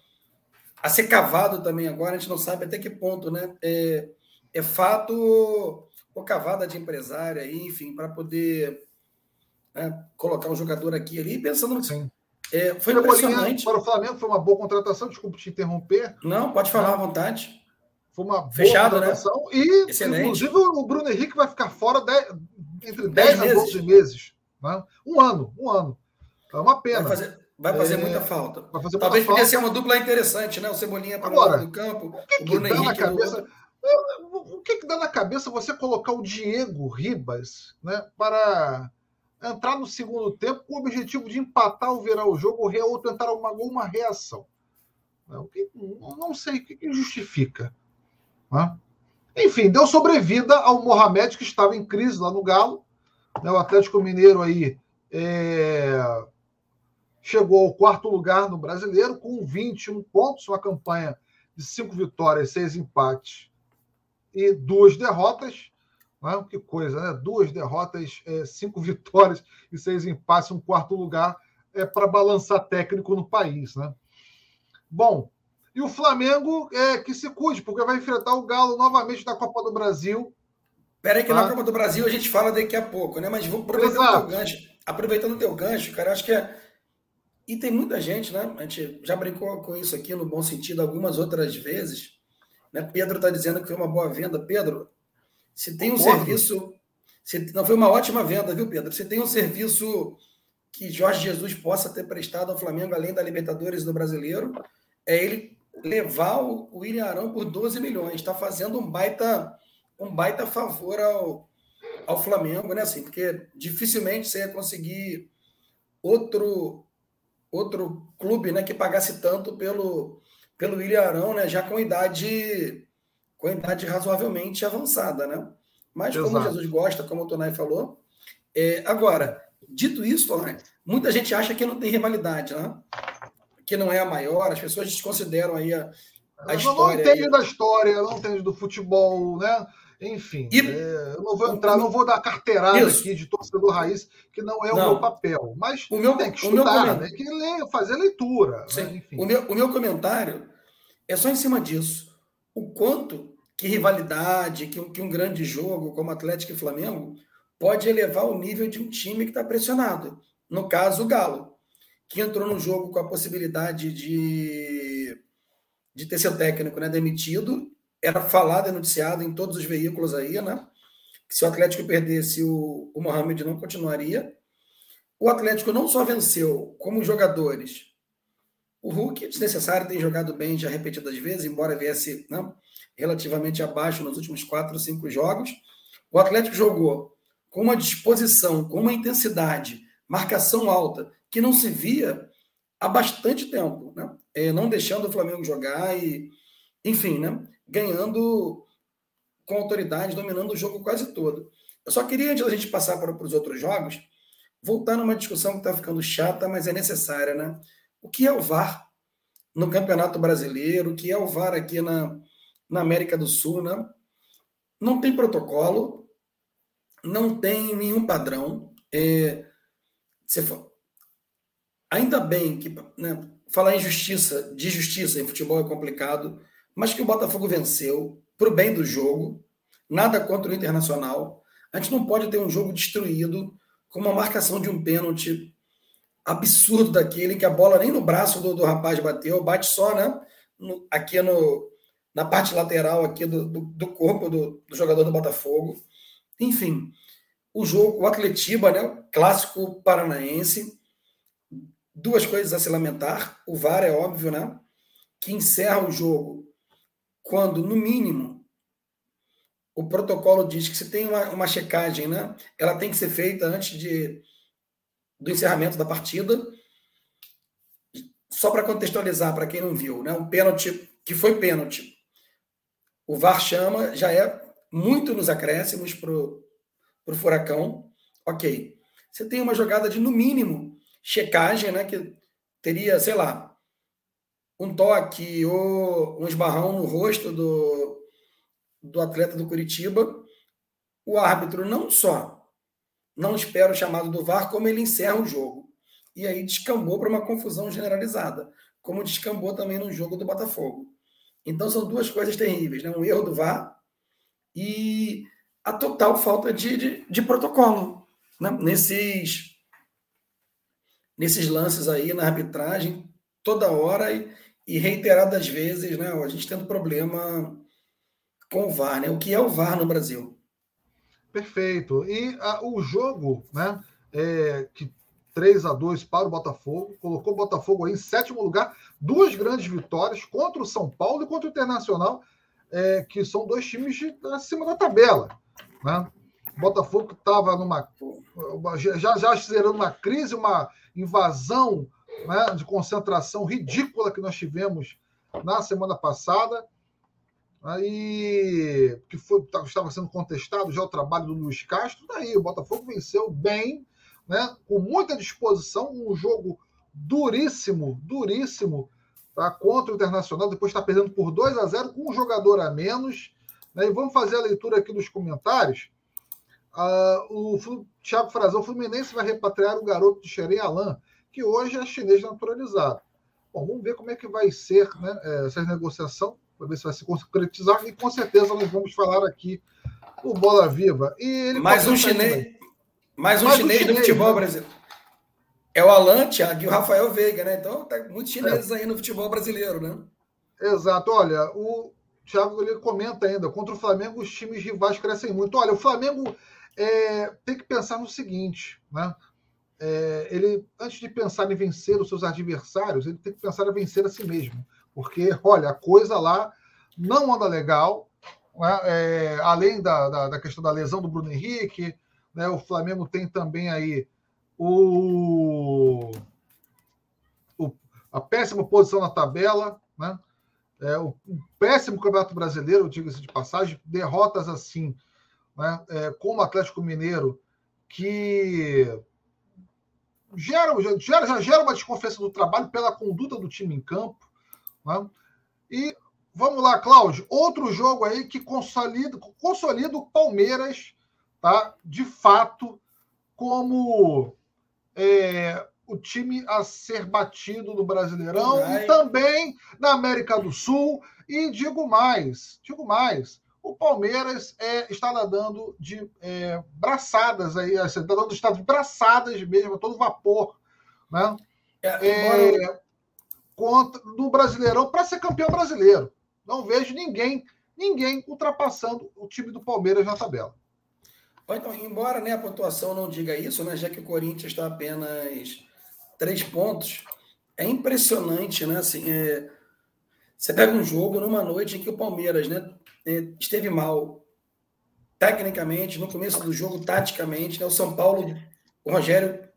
a ser cavado também agora, a gente não sabe até que ponto, né? É, é fato ou cavada de empresário aí, enfim, para poder né, colocar um jogador aqui ali, pensando. Sim. É, foi impressionante. Para o Flamengo foi uma boa contratação, desculpe te interromper. Não, pode falar à vontade. Foi uma Fechado, boa né? contratação. Né? E, Excelente. inclusive, o Bruno Henrique vai ficar fora de, entre 10 a 12 meses. Né? Um ano, um ano. É uma pena. Vai fazer, vai fazer é, muita falta. Talvez podia ser uma dupla interessante, né? O Cebolinha para o lado do campo, o, que o Bruno Henrique. Na cabeça, o que, que dá na cabeça você colocar o Diego Ribas né, para entrar no segundo tempo com o objetivo de empatar ou virar o jogo ou tentar alguma, alguma reação. não sei o que justifica. Né? Enfim, deu sobrevida ao Mohamed, que estava em crise lá no Galo. Né? O Atlético Mineiro aí é... chegou ao quarto lugar no brasileiro, com 21 pontos, uma campanha de cinco vitórias, seis empates e duas derrotas. Né? Que coisa, né? Duas derrotas, é, cinco vitórias e seis empates, um quarto lugar é para balançar técnico no país. Né? Bom, e o Flamengo é que se cuide, porque vai enfrentar o Galo novamente na Copa do Brasil. Peraí, que tá? na Copa do Brasil a gente fala daqui a pouco, né? Mas vou aproveitando o teu gancho. Aproveitando o teu gancho, cara, acho que é. E tem muita gente, né? A gente já brincou com isso aqui no bom sentido algumas outras vezes. Né? Pedro está dizendo que foi uma boa venda. Pedro, se tem um serviço. Se, não foi uma ótima venda, viu, Pedro? Se tem um serviço que Jorge Jesus possa ter prestado ao Flamengo, além da Libertadores do Brasileiro, é ele levar o William Arão por 12 milhões. Está fazendo um baita, um baita favor ao, ao Flamengo, né? Assim, porque dificilmente você ia conseguir outro outro clube né, que pagasse tanto pelo, pelo William Arão, né? Já com idade com idade razoavelmente avançada, né? Mas Exato. como Jesus gosta, como o Tonai falou. É, agora, dito isso, Tonai, muita gente acha que não tem rivalidade, né? que não é a maior, as pessoas desconsideram aí a, a eu história. Não entendo da história, não entendo do futebol, né? Enfim, e, é, eu não vou entrar, o, não vou dar carteirada isso. aqui de torcedor raiz, que não é o não. meu papel. Mas o meu, tem que estudar, tem que ler, fazer leitura. Né? O, meu, o meu comentário é só em cima disso. O quanto que rivalidade, que, que um grande jogo como Atlético e Flamengo pode elevar o nível de um time que está pressionado. No caso, o Galo que entrou no jogo com a possibilidade de, de ter seu técnico né, demitido. Era falado e noticiado em todos os veículos aí, né? Que se o Atlético perdesse, o, o Mohamed não continuaria. O Atlético não só venceu como jogadores. O Hulk, desnecessário, tem jogado bem já repetidas vezes, embora viesse né, relativamente abaixo nos últimos quatro, cinco jogos. O Atlético jogou com uma disposição, com uma intensidade, marcação alta, que não se via há bastante tempo, né? É, não deixando o Flamengo jogar e, enfim, né? ganhando com autoridade, dominando o jogo quase todo. Eu só queria, antes da gente passar para, para os outros jogos, voltar numa discussão que está ficando chata, mas é necessária, né? O que é o VAR no Campeonato Brasileiro? O que é o VAR aqui na, na América do Sul, né? Não tem protocolo, não tem nenhum padrão. É, você, Ainda bem que né, falar em justiça, de justiça em futebol é complicado, mas que o Botafogo venceu para o bem do jogo, nada contra o Internacional. A gente não pode ter um jogo destruído com uma marcação de um pênalti absurdo daquele, que a bola nem no braço do, do rapaz bateu, bate só né, no, aqui no, na parte lateral aqui do, do, do corpo do, do, jogador do Botafogo. Enfim, o jogo, o Atletiba, né, clássico paranaense, duas coisas a se lamentar. O VAR é óbvio, né? Que encerra o jogo quando, no mínimo, o protocolo diz que se tem uma, uma checagem, né? Ela tem que ser feita antes de, do encerramento da partida. Só para contextualizar, para quem não viu, né? Um pênalti que foi pênalti. O VAR chama, já é muito nos acréscimos para o Furacão. Ok. Você tem uma jogada de, no mínimo, checagem, né? Que teria, sei lá, um toque ou um esbarrão no rosto do, do atleta do Curitiba. O árbitro não só não espera o chamado do VAR, como ele encerra o jogo. E aí descambou para uma confusão generalizada, como descambou também no jogo do Botafogo. Então são duas coisas terríveis, né? Um erro do VAR e a total falta de, de, de protocolo né? nesses nesses lances aí na arbitragem toda hora e, e reiteradas vezes, né? A gente tendo problema com o VAR, né? O que é o VAR no Brasil? Perfeito. E a, o jogo, né? É, que 3 a 2 para o Botafogo, colocou o Botafogo em sétimo lugar, duas grandes vitórias contra o São Paulo e contra o Internacional, é, que são dois times de, acima da tabela. Né? Botafogo estava numa. Já, já zerando uma crise, uma invasão né, de concentração ridícula que nós tivemos na semana passada. Aí, que foi, tá, estava sendo contestado já o trabalho do Luiz Castro. Daí o Botafogo venceu bem, né, com muita disposição, um jogo duríssimo, duríssimo, tá, contra o Internacional. Depois está perdendo por 2 a 0 com um jogador a menos. Né, e vamos fazer a leitura aqui dos comentários. Uh, o Thiago Frazão, o Fluminense vai repatriar o garoto de Xerém Alain, que hoje é chinês naturalizado. Bom, vamos ver como é que vai ser né, essa negociação para ver se vai se concretizar, e com certeza nós vamos falar aqui o Bola Viva. E mais um chinês, mais um mais chinês, um chinês do futebol né? brasileiro. É o Alan, Thiago, e o Rafael Veiga, né? Então, tá muitos chineses é. aí no futebol brasileiro, né? Exato. Olha, o Thiago ele comenta ainda, contra o Flamengo os times rivais crescem muito. Olha, o Flamengo é, tem que pensar no seguinte, né? É, ele, antes de pensar em vencer os seus adversários, ele tem que pensar em vencer a si mesmo porque, olha, a coisa lá não anda legal, né? é, além da, da, da, questão da lesão do Bruno Henrique, né? o Flamengo tem também aí o, o a péssima posição na tabela, né? É, o, o péssimo Campeonato Brasileiro, diga-se de passagem, derrotas assim, né? É, como o Atlético Mineiro, que gera, gera, já gera uma desconfiança do trabalho pela conduta do time em campo. Né? E vamos lá, Cláudio, outro jogo aí que consolida, consolida o Palmeiras, tá? de fato, como é, o time a ser batido no Brasileirão Ai. e também na América do Sul. E digo mais, digo mais, o Palmeiras é, está nadando de é, braçadas aí, está dando está de braçadas mesmo, todo vapor. Né? É, é contra, no Brasileirão para ser campeão brasileiro. Não vejo ninguém, ninguém ultrapassando o time do Palmeiras na tabela. Então, embora né, a pontuação não diga isso, né, já que o Corinthians está apenas três pontos, é impressionante, né? Assim, é, você pega um jogo numa noite em que o Palmeiras né, é, esteve mal tecnicamente, no começo do jogo, taticamente, né? O São Paulo, o Rogério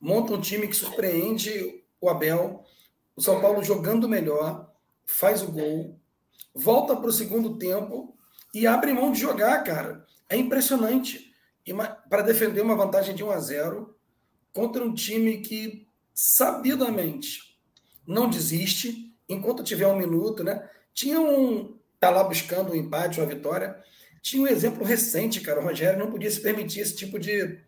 monta um time que surpreende o Abel, o São Paulo jogando melhor, faz o gol, volta para o segundo tempo e abre mão de jogar, cara. É impressionante. Para defender uma vantagem de 1 a 0 contra um time que sabidamente não desiste, enquanto tiver um minuto, né? Tinha um. Tá lá buscando um empate ou a vitória. Tinha um exemplo recente, cara. O Rogério não podia se permitir esse tipo de,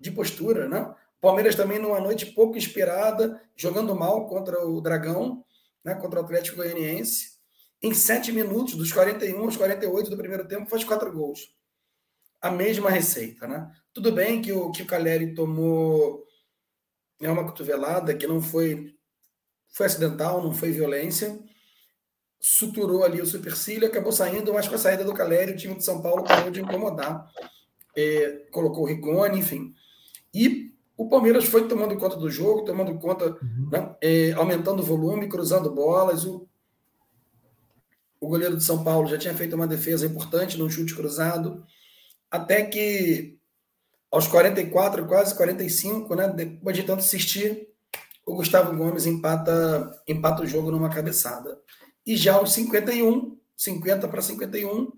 de postura, né? Palmeiras também numa noite pouco inspirada, jogando mal contra o Dragão, né, contra o Atlético Goianiense. Em sete minutos, dos 41 aos 48 do primeiro tempo, faz quatro gols. A mesma receita, né? Tudo bem que o, que o Caleri tomou é uma cotovelada que não foi, foi acidental, não foi violência. Suturou ali o supercílio, acabou saindo, mas com a saída do Caleri, o time de São Paulo parou de incomodar. É, colocou o Rigoni, enfim. E o Palmeiras foi tomando conta do jogo, tomando conta, uhum. né, é, aumentando o volume, cruzando bolas. O, o goleiro de São Paulo já tinha feito uma defesa importante no chute cruzado, até que aos 44, quase 45, né, depois de tanto assistir, o Gustavo Gomes empata, empata o jogo numa cabeçada. E já aos 51, 50 para 51,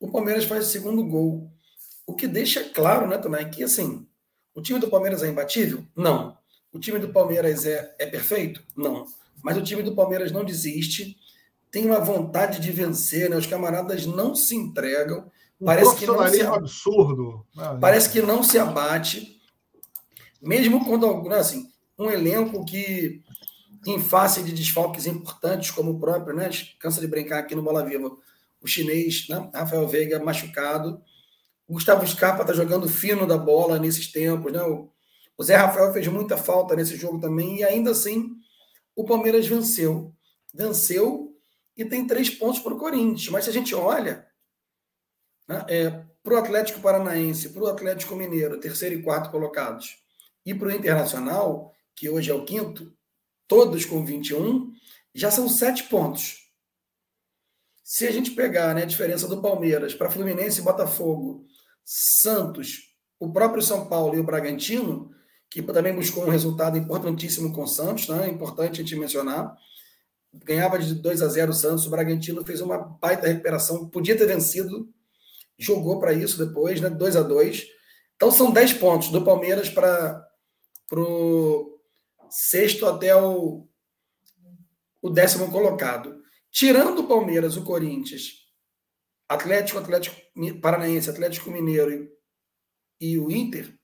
o Palmeiras faz o segundo gol. O que deixa claro, né, Tonai, que assim, o time do Palmeiras é imbatível? Não. O time do Palmeiras é, é perfeito? Não. Mas o time do Palmeiras não desiste, tem uma vontade de vencer, né? Os camaradas não se entregam. Um parece que não se absurdo. Ah, parece que não se abate, mesmo quando assim, um elenco que em face de desfalques importantes como o próprio, né? Cansa de brincar aqui no Bola Viva, o chinês, né? Rafael Veiga machucado, o Gustavo Scarpa está jogando fino da bola nesses tempos, né? O, Zé Rafael fez muita falta nesse jogo também, e ainda assim o Palmeiras venceu. Venceu e tem três pontos para o Corinthians. Mas se a gente olha né, é, para o Atlético Paranaense, para o Atlético Mineiro, terceiro e quarto colocados, e para o Internacional, que hoje é o quinto, todos com 21, já são sete pontos. Se a gente pegar né, a diferença do Palmeiras para Fluminense e Botafogo, Santos, o próprio São Paulo e o Bragantino, que também buscou um resultado importantíssimo com o Santos, né? importante a gente mencionar. Ganhava de 2 a 0 o Santos, o Bragantino fez uma baita recuperação, podia ter vencido, jogou para isso depois, né? 2 a 2 Então são 10 pontos do Palmeiras para o sexto até o, o décimo colocado. Tirando o Palmeiras, o Corinthians, Atlético, Atlético Paranaense, Atlético Mineiro e, o Inter,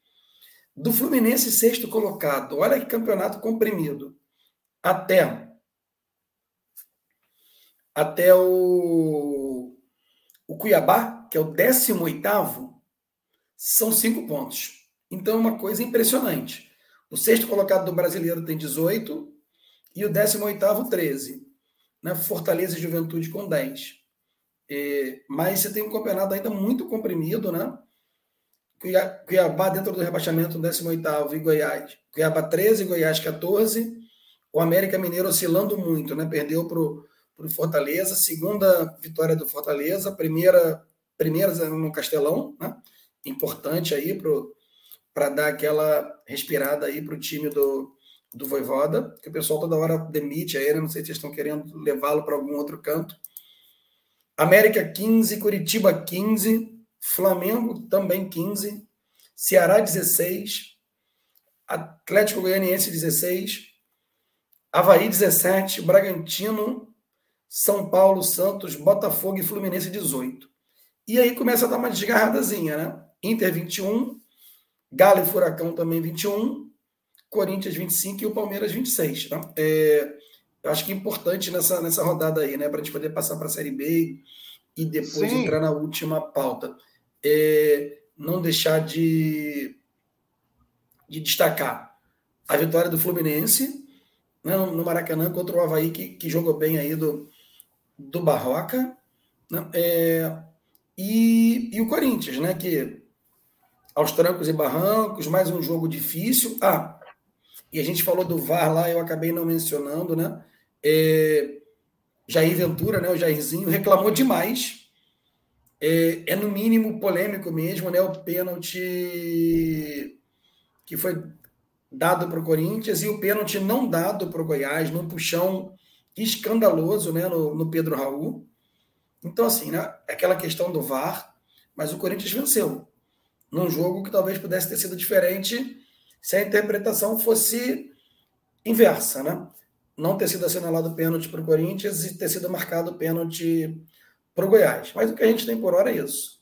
do Fluminense sexto colocado, olha que campeonato comprimido, até até o, o Cuiabá, que é o 18 são cinco pontos. Então é uma coisa impressionante. O sexto colocado do brasileiro tem 18 e o 18 13. Né? Fortaleza e Juventude com 10. É, mas você tem um campeonato ainda muito comprimido, né? Cuiabá dentro do rebaixamento, 18 e Goiás. Cuiabá 13, Goiás 14. O América Mineiro oscilando muito, né? Perdeu para o Fortaleza, segunda vitória do Fortaleza, primeira, primeira no Castelão, né? Importante aí para dar aquela respirada aí para o time do, do Voivoda, que o pessoal toda hora demite aí, não sei se estão querendo levá-lo para algum outro canto. América 15, Curitiba 15, Flamengo também 15, Ceará 16, Atlético Goianiense 16, Havaí 17, Bragantino, São Paulo, Santos, Botafogo e Fluminense 18. E aí começa a dar uma desgarradazinha, né? Inter 21, Galo e Furacão também 21, Corinthians 25 e o Palmeiras 26. Tá? É, eu acho que é importante nessa, nessa rodada aí, né? Para a gente poder passar para a Série B e depois Sim. entrar na última pauta é, não deixar de, de destacar a vitória do Fluminense né, no Maracanã contra o Havaí, que, que jogou bem aí do, do Barroca, né, é, e, e o Corinthians, né, que aos trancos e barrancos, mais um jogo difícil. Ah, e a gente falou do VAR lá, eu acabei não mencionando, né? É, Jair Ventura, né, o Jairzinho, reclamou demais é, é, no mínimo polêmico mesmo, né? O pênalti que foi dado para o Corinthians e o pênalti não dado para o Goiás, num puxão escandaloso, né? No, no Pedro Raul. Então, assim, né? Aquela questão do VAR, mas o Corinthians venceu num jogo que talvez pudesse ter sido diferente se a interpretação fosse inversa, né? Não ter sido assinalado pênalti para o Corinthians e ter sido marcado pênalti para o Goiás. Mas o que a gente tem por hora é isso.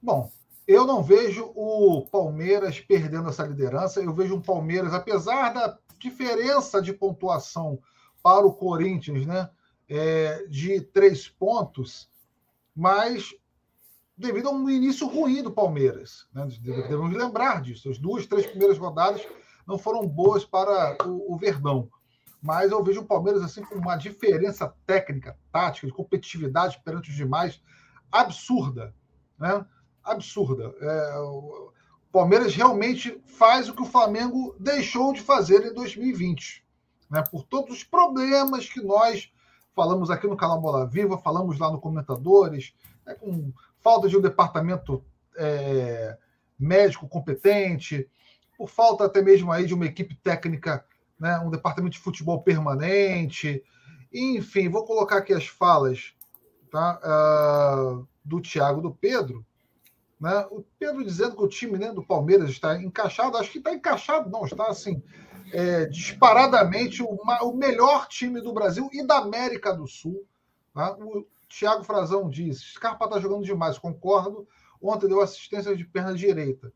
Bom, eu não vejo o Palmeiras perdendo essa liderança. Eu vejo um Palmeiras, apesar da diferença de pontuação para o Corinthians, né, é, de três pontos, mas devido a um início ruim do Palmeiras. Né, devemos lembrar disso. As duas, três primeiras rodadas não foram boas para o, o Verdão mas eu vejo o Palmeiras assim com uma diferença técnica, tática, de competitividade perante os demais absurda, né? Absurda. É, o Palmeiras realmente faz o que o Flamengo deixou de fazer em 2020, né? Por todos os problemas que nós falamos aqui no canal Bola Viva, falamos lá no Comentadores, né? com falta de um departamento é, médico competente, por falta até mesmo aí de uma equipe técnica né, um departamento de futebol permanente. Enfim, vou colocar aqui as falas tá, uh, do Thiago do Pedro. Né? O Pedro dizendo que o time né, do Palmeiras está encaixado, acho que está encaixado, não, está assim, é, disparadamente o, melhor time do Brasil e da América do Sul. Tá? O Thiago Frazão diz: Scarpa está jogando demais, concordo. Ontem deu assistência de perna direita.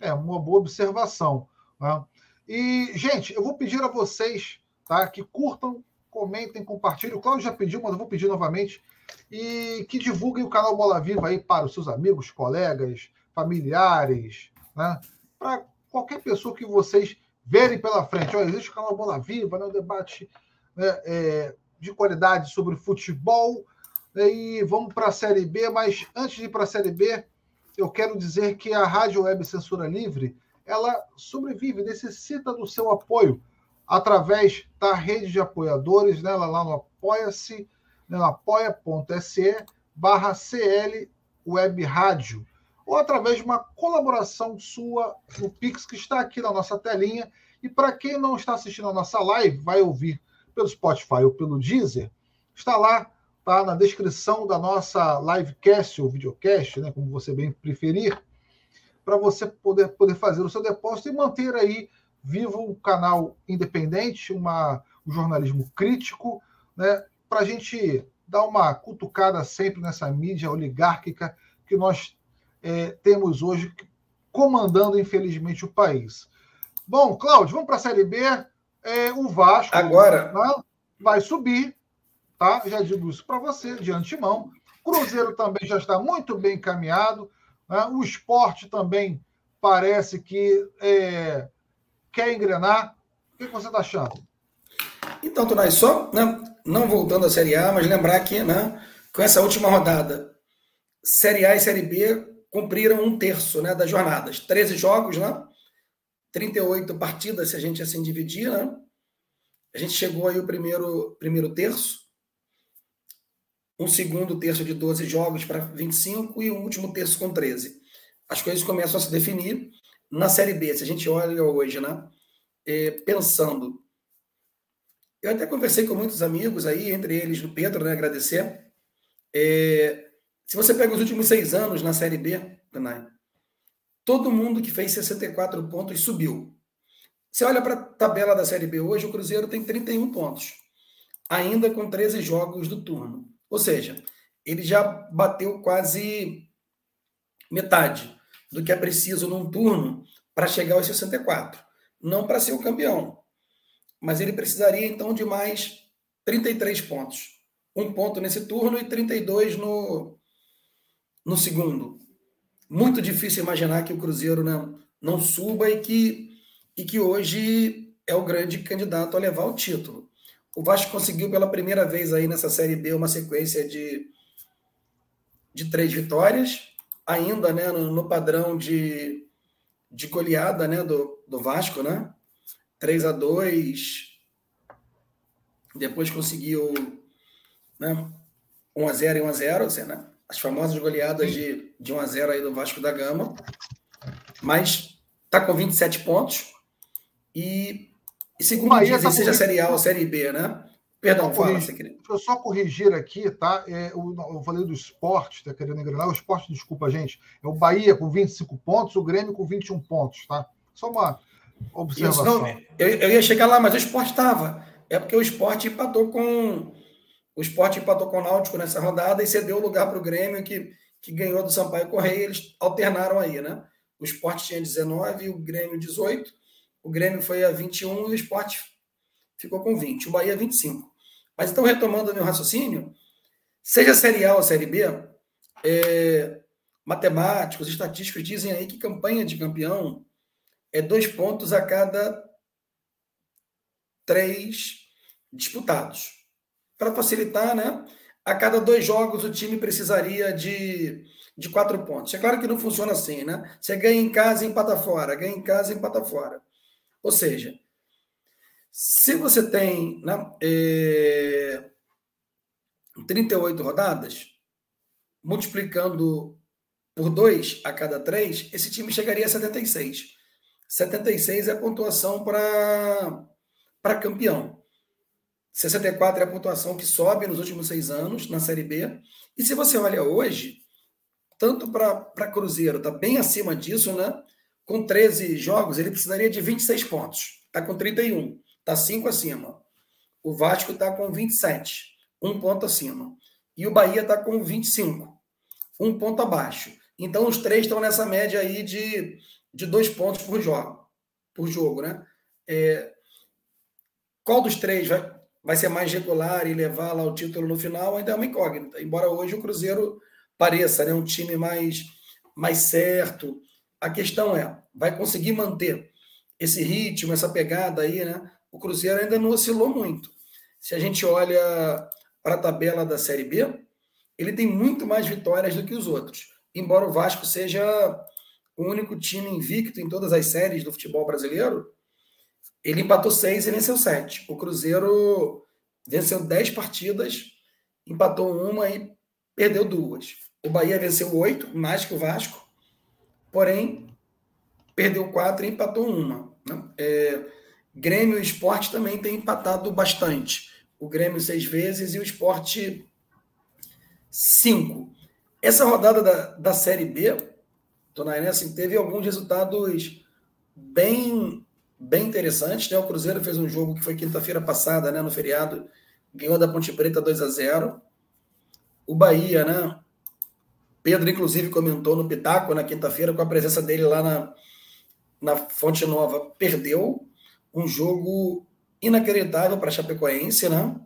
É uma boa observação. Tá? E, gente, eu vou pedir a vocês tá, que curtam, comentem, compartilhem. O Cláudio já pediu, mas eu vou pedir novamente. E que divulguem o canal Bola Viva aí para os seus amigos, colegas, familiares, né? Para qualquer pessoa que vocês verem pela frente. Olha, existe o canal Bola Viva, né? um debate né, é, de qualidade sobre futebol. E vamos para a Série B, mas antes de ir para a Série B, eu quero dizer que a Rádio Web Censura Livre ela sobrevive, necessita do seu apoio através da rede de apoiadores, né, lá no apoia-se, né, apoia.se barra CL Web Rádio. ou através de uma colaboração sua no Pix, que está aqui na nossa telinha. E para quem não está assistindo a nossa live, vai ouvir pelo Spotify ou pelo Deezer, está lá, tá na descrição da nossa livecast ou videocast, né, como você bem preferir, para você poder, poder fazer o seu depósito e manter aí vivo um canal independente, uma, um jornalismo crítico, né, para a gente dar uma cutucada sempre nessa mídia oligárquica que nós é, temos hoje comandando, infelizmente, o país. Bom, Cláudio, vamos para a Série B. É, o Vasco agora né, vai subir, tá? Já digo isso para você de antemão. Cruzeiro também já está muito bem encaminhado. Né? O esporte também parece que é, quer engrenar. O que você está achando? Então, Tonai, só né, não voltando à Série A, mas lembrar que né, com essa última rodada, Série A e Série B cumpriram um terço né, das jornadas. 13 jogos, né? 38 partidas, se a gente assim dividir, né? A gente chegou aí o primeiro, primeiro terço, um segundo terço de 12 jogos para 25 e um último terço com 13. As coisas começam a se definir na Série B. Se a gente olha hoje, né? É, pensando. Eu até conversei com muitos amigos aí, entre eles o Pedro, né? Agradecer. É, se você pega os últimos seis anos na Série B, Tanay, todo mundo que fez 64 pontos subiu. Você olha para a tabela da Série B hoje, o Cruzeiro tem 31 pontos, ainda com 13 jogos do turno. Ou seja, ele já bateu quase metade do que é preciso num turno para chegar aos 64. Não para ser o campeão, mas ele precisaria então de mais 33 pontos. Um ponto nesse turno e 32 no, no segundo. Muito difícil imaginar que o Cruzeiro não, não suba e que, e que hoje é o grande candidato a levar o título. O Vasco conseguiu pela primeira vez aí nessa Série B uma sequência de, de três vitórias, ainda né, no, no padrão de, de goleada né, do, do Vasco, né? 3 a 2 depois conseguiu né, 1 a 0 e 1 a 0 assim, né? as famosas goleadas de, de 1 a 0 aí do Vasco da Gama, mas está com 27 pontos e, e segundo Bahia dizem, tá seja Série A ou Série B, né? Perdão, fala, Deixa eu só corrigir aqui, tá? É, eu, eu falei do esporte, tá querendo engrenar. O esporte, desculpa, gente. É o Bahia com 25 pontos, o Grêmio com 21 pontos, tá? Só uma observação. Isso, eu, eu ia chegar lá, mas o esporte estava. É porque o esporte empatou com o esporte empatou com o Náutico nessa rodada e cedeu o lugar para o Grêmio, que, que ganhou do Sampaio Correia. Eles alternaram aí, né? O esporte tinha 19 e o Grêmio 18. O Grêmio foi a 21 e o esporte ficou com 20. O Bahia 25. Mas então, retomando o meu raciocínio, seja Série A ou Série B, é, matemáticos, estatísticos dizem aí que campanha de campeão é dois pontos a cada três disputados para facilitar, né? A cada dois jogos o time precisaria de, de quatro pontos. É claro que não funciona assim, né? Você ganha em casa e empata fora, ganha em casa e empata fora. Ou seja, se você tem né, é, 38 rodadas, multiplicando por dois a cada três, esse time chegaria a 76. 76 é a pontuação para campeão. 64 é a pontuação que sobe nos últimos seis anos na Série B. E se você olha hoje, tanto para Cruzeiro, está bem acima disso, né? Com 13 jogos, ele precisaria de 26 pontos. Está com 31, está 5 acima. O Vasco está com 27, um ponto acima. E o Bahia está com 25, um ponto abaixo. Então os três estão nessa média aí de, de dois pontos por jogo, por jogo, né? É, qual dos três vai, vai ser mais regular e levar lá o título no final, ainda é uma incógnita. Embora hoje o Cruzeiro pareça né, um time mais, mais certo. A questão é, vai conseguir manter esse ritmo, essa pegada aí, né? O Cruzeiro ainda não oscilou muito. Se a gente olha para a tabela da Série B, ele tem muito mais vitórias do que os outros. Embora o Vasco seja o único time invicto em todas as séries do futebol brasileiro, ele empatou seis e venceu sete. O Cruzeiro venceu dez partidas, empatou uma e perdeu duas. O Bahia venceu oito, mais que o Vasco, porém perdeu quatro e empatou uma. Né? É, Grêmio e Esporte também tem empatado bastante. O Grêmio seis vezes e o Esporte cinco. Essa rodada da, da Série B, Tonaine, assim, teve alguns resultados bem bem interessantes. Né? O Cruzeiro fez um jogo que foi quinta-feira passada, né, no feriado, ganhou da Ponte Preta 2 a 0 O Bahia, né? Pedro, inclusive, comentou no Pitaco na quinta-feira, com a presença dele lá na, na Fonte Nova, perdeu um jogo inacreditável para a Chapecoense, né?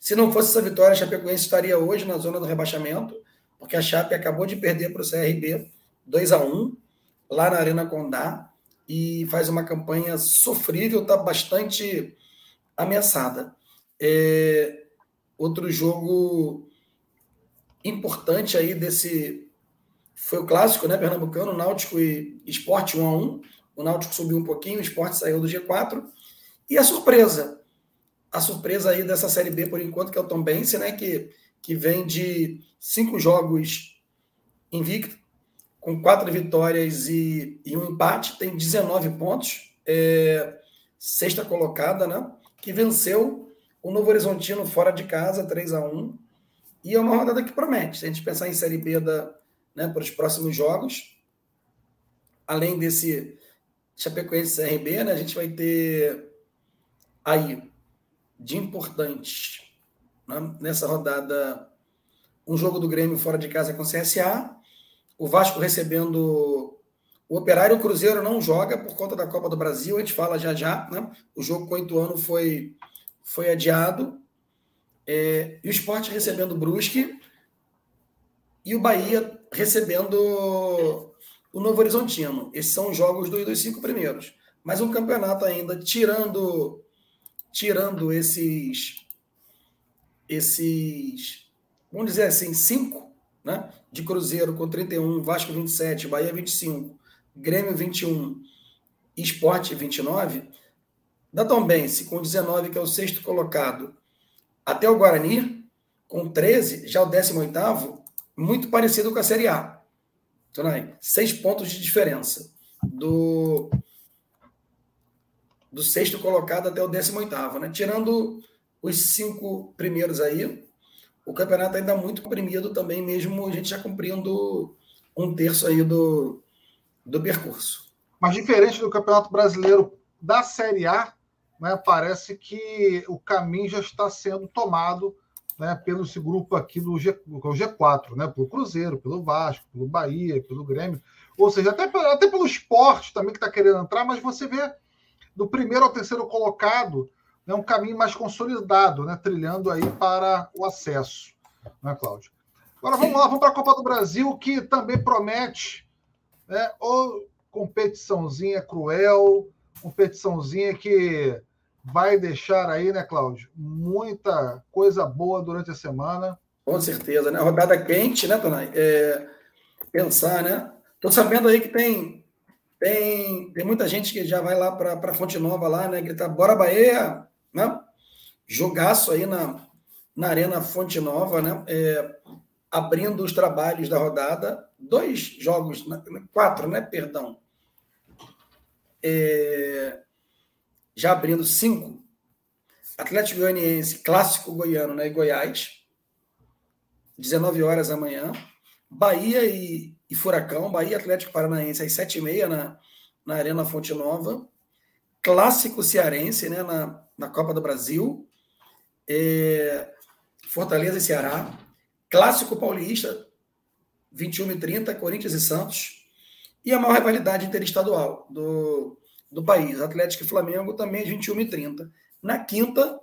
Se não fosse essa vitória, a Chapecoense estaria hoje na zona do rebaixamento, porque a Chape acabou de perder para o CRB 2 a 1 lá na Arena Condá e faz uma campanha sofrível, está bastante ameaçada. É, outro jogo importante aí desse foi o clássico, né, pernambucano, Náutico e Esporte 1 a 1. O Náutico subiu um pouquinho, o Esporte saiu do G4. E a surpresa, a surpresa aí dessa Série B por enquanto que é o Tom Bense, né, que que vem de cinco jogos invicto, com quatro vitórias e, e um empate, tem 19 pontos, é, sexta colocada, né? Que venceu o Novo Horizontino fora de casa, 3 a 1 E é uma rodada que promete. Se a gente pensar em Série B da, né, para os próximos jogos, além desse Chapecoense CRB, né, a gente vai ter aí de importante né, nessa rodada um jogo do Grêmio fora de casa com o CSA, o Vasco recebendo o Operário, o Cruzeiro não joga por conta da Copa do Brasil, a gente fala já já, né? O jogo com o Ituano foi, foi adiado. É, e o esporte recebendo o Brusque e o Bahia recebendo o Novo Horizontino. Esses são os jogos dos, dos cinco primeiros. Mas um campeonato ainda tirando tirando esses esses vamos dizer assim cinco né? de Cruzeiro com 31, Vasco 27, Bahia 25, Grêmio 21, Esporte 29, da Tombense com 19, que é o sexto colocado, até o Guarani com 13, já o 18º, muito parecido com a Série A. Então, aí, seis pontos de diferença do do sexto colocado até o 18º, né? Tirando os cinco primeiros aí, o campeonato ainda muito comprimido também, mesmo a gente já cumprindo um terço aí do, do percurso. Mas diferente do Campeonato Brasileiro da Série A, né, parece que o caminho já está sendo tomado né, pelo esse grupo aqui do G, o G4, né, pelo Cruzeiro, pelo Vasco, pelo Bahia, pelo Grêmio, ou seja, até, até pelo esporte também que está querendo entrar, mas você vê do primeiro ao terceiro colocado né, um caminho mais consolidado, né, trilhando aí para o acesso, né, Cláudio? Agora vamos lá, vamos para a Copa do Brasil, que também promete né, ou competiçãozinha cruel, competiçãozinha que vai deixar aí, né, Cláudio, muita coisa boa durante a semana. Com certeza, né? Rodada quente, né, Tonai? É, pensar, né? Tô sabendo aí que tem tem, tem muita gente que já vai lá para Fonte Nova lá, né? Gritar, bora Bahia! né? Jogaço aí na, na Arena Fonte Nova, né? É, abrindo os trabalhos da rodada. Dois jogos, né? quatro, né? Perdão. É, já abrindo cinco. Atlético Goianiense, clássico goiano, né? Goiás. 19 horas amanhã. Bahia e, e Furacão, Bahia Atlético Paranaense às 7h30 na, na Arena Fonte Nova. Clássico cearense, né? Na, na Copa do Brasil, é, Fortaleza e Ceará, Clássico Paulista, 21 e 30, Corinthians e Santos, e a maior rivalidade interestadual do, do país, Atlético e Flamengo, também 21 e 30. Na quinta,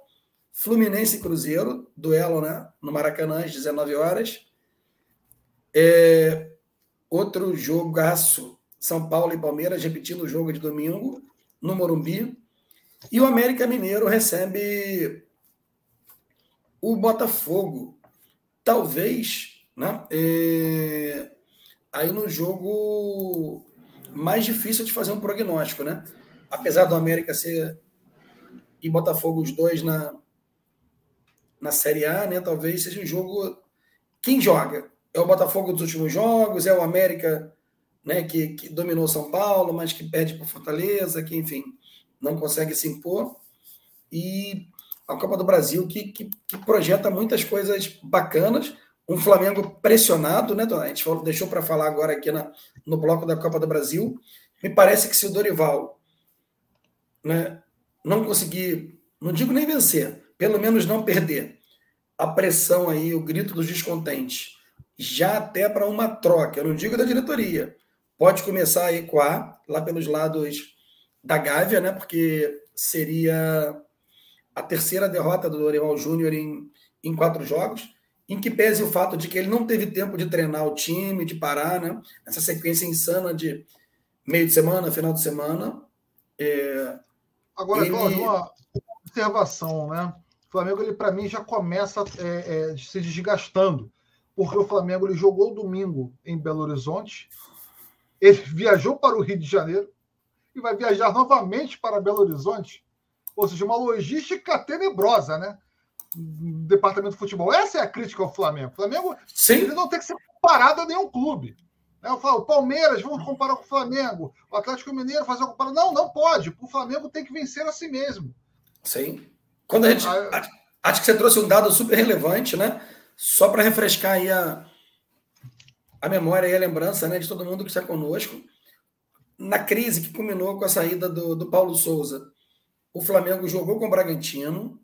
Fluminense e Cruzeiro, duelo né, no Maracanã, às 19 horas. É, outro jogaço, São Paulo e Palmeiras, repetindo o jogo de domingo, no Morumbi. E o América Mineiro recebe o Botafogo. Talvez, né? É, aí no jogo mais difícil de fazer um prognóstico, né? Apesar do América ser e Botafogo os dois na, na Série A, né? Talvez seja um jogo. Quem joga? É o Botafogo dos últimos jogos? É o América né, que, que dominou São Paulo, mas que perde para Fortaleza, que, enfim, não consegue se impor. E a Copa do Brasil, que, que, que projeta muitas coisas bacanas. Um Flamengo pressionado, né, A gente falou, deixou para falar agora aqui na, no bloco da Copa do Brasil. Me parece que se o Dorival né, não conseguir, não digo nem vencer, pelo menos não perder a pressão aí, o grito dos descontentes, já até para uma troca, eu não digo da diretoria, pode começar a ecoar lá pelos lados da Gávea, né? Porque seria a terceira derrota do Dorival Júnior em, em quatro jogos, em que pese o fato de que ele não teve tempo de treinar o time, de parar, né? Essa sequência insana de meio de semana, final de semana. É... Agora, ele... Uma observação, né? O Flamengo, ele para mim já começa é, é, se desgastando, porque o Flamengo ele jogou domingo em Belo Horizonte, ele viajou para o Rio de Janeiro e vai viajar novamente para Belo Horizonte. Ou seja, uma logística tenebrosa, né? Departamento de futebol. Essa é a crítica ao Flamengo. O Flamengo Sim. ele não tem que ser comparado a nenhum clube. Né? Eu falo, o Palmeiras, vamos comparar com o Flamengo. O Atlético Mineiro fazer uma comparação. Não, não pode. O Flamengo tem que vencer a si mesmo. Sim. Quando a gente. Ah, acho que você trouxe um dado super relevante, né? Só para refrescar aí a, a memória e a lembrança né, de todo mundo que está conosco. Na crise que culminou com a saída do, do Paulo Souza, o Flamengo jogou com o Bragantino,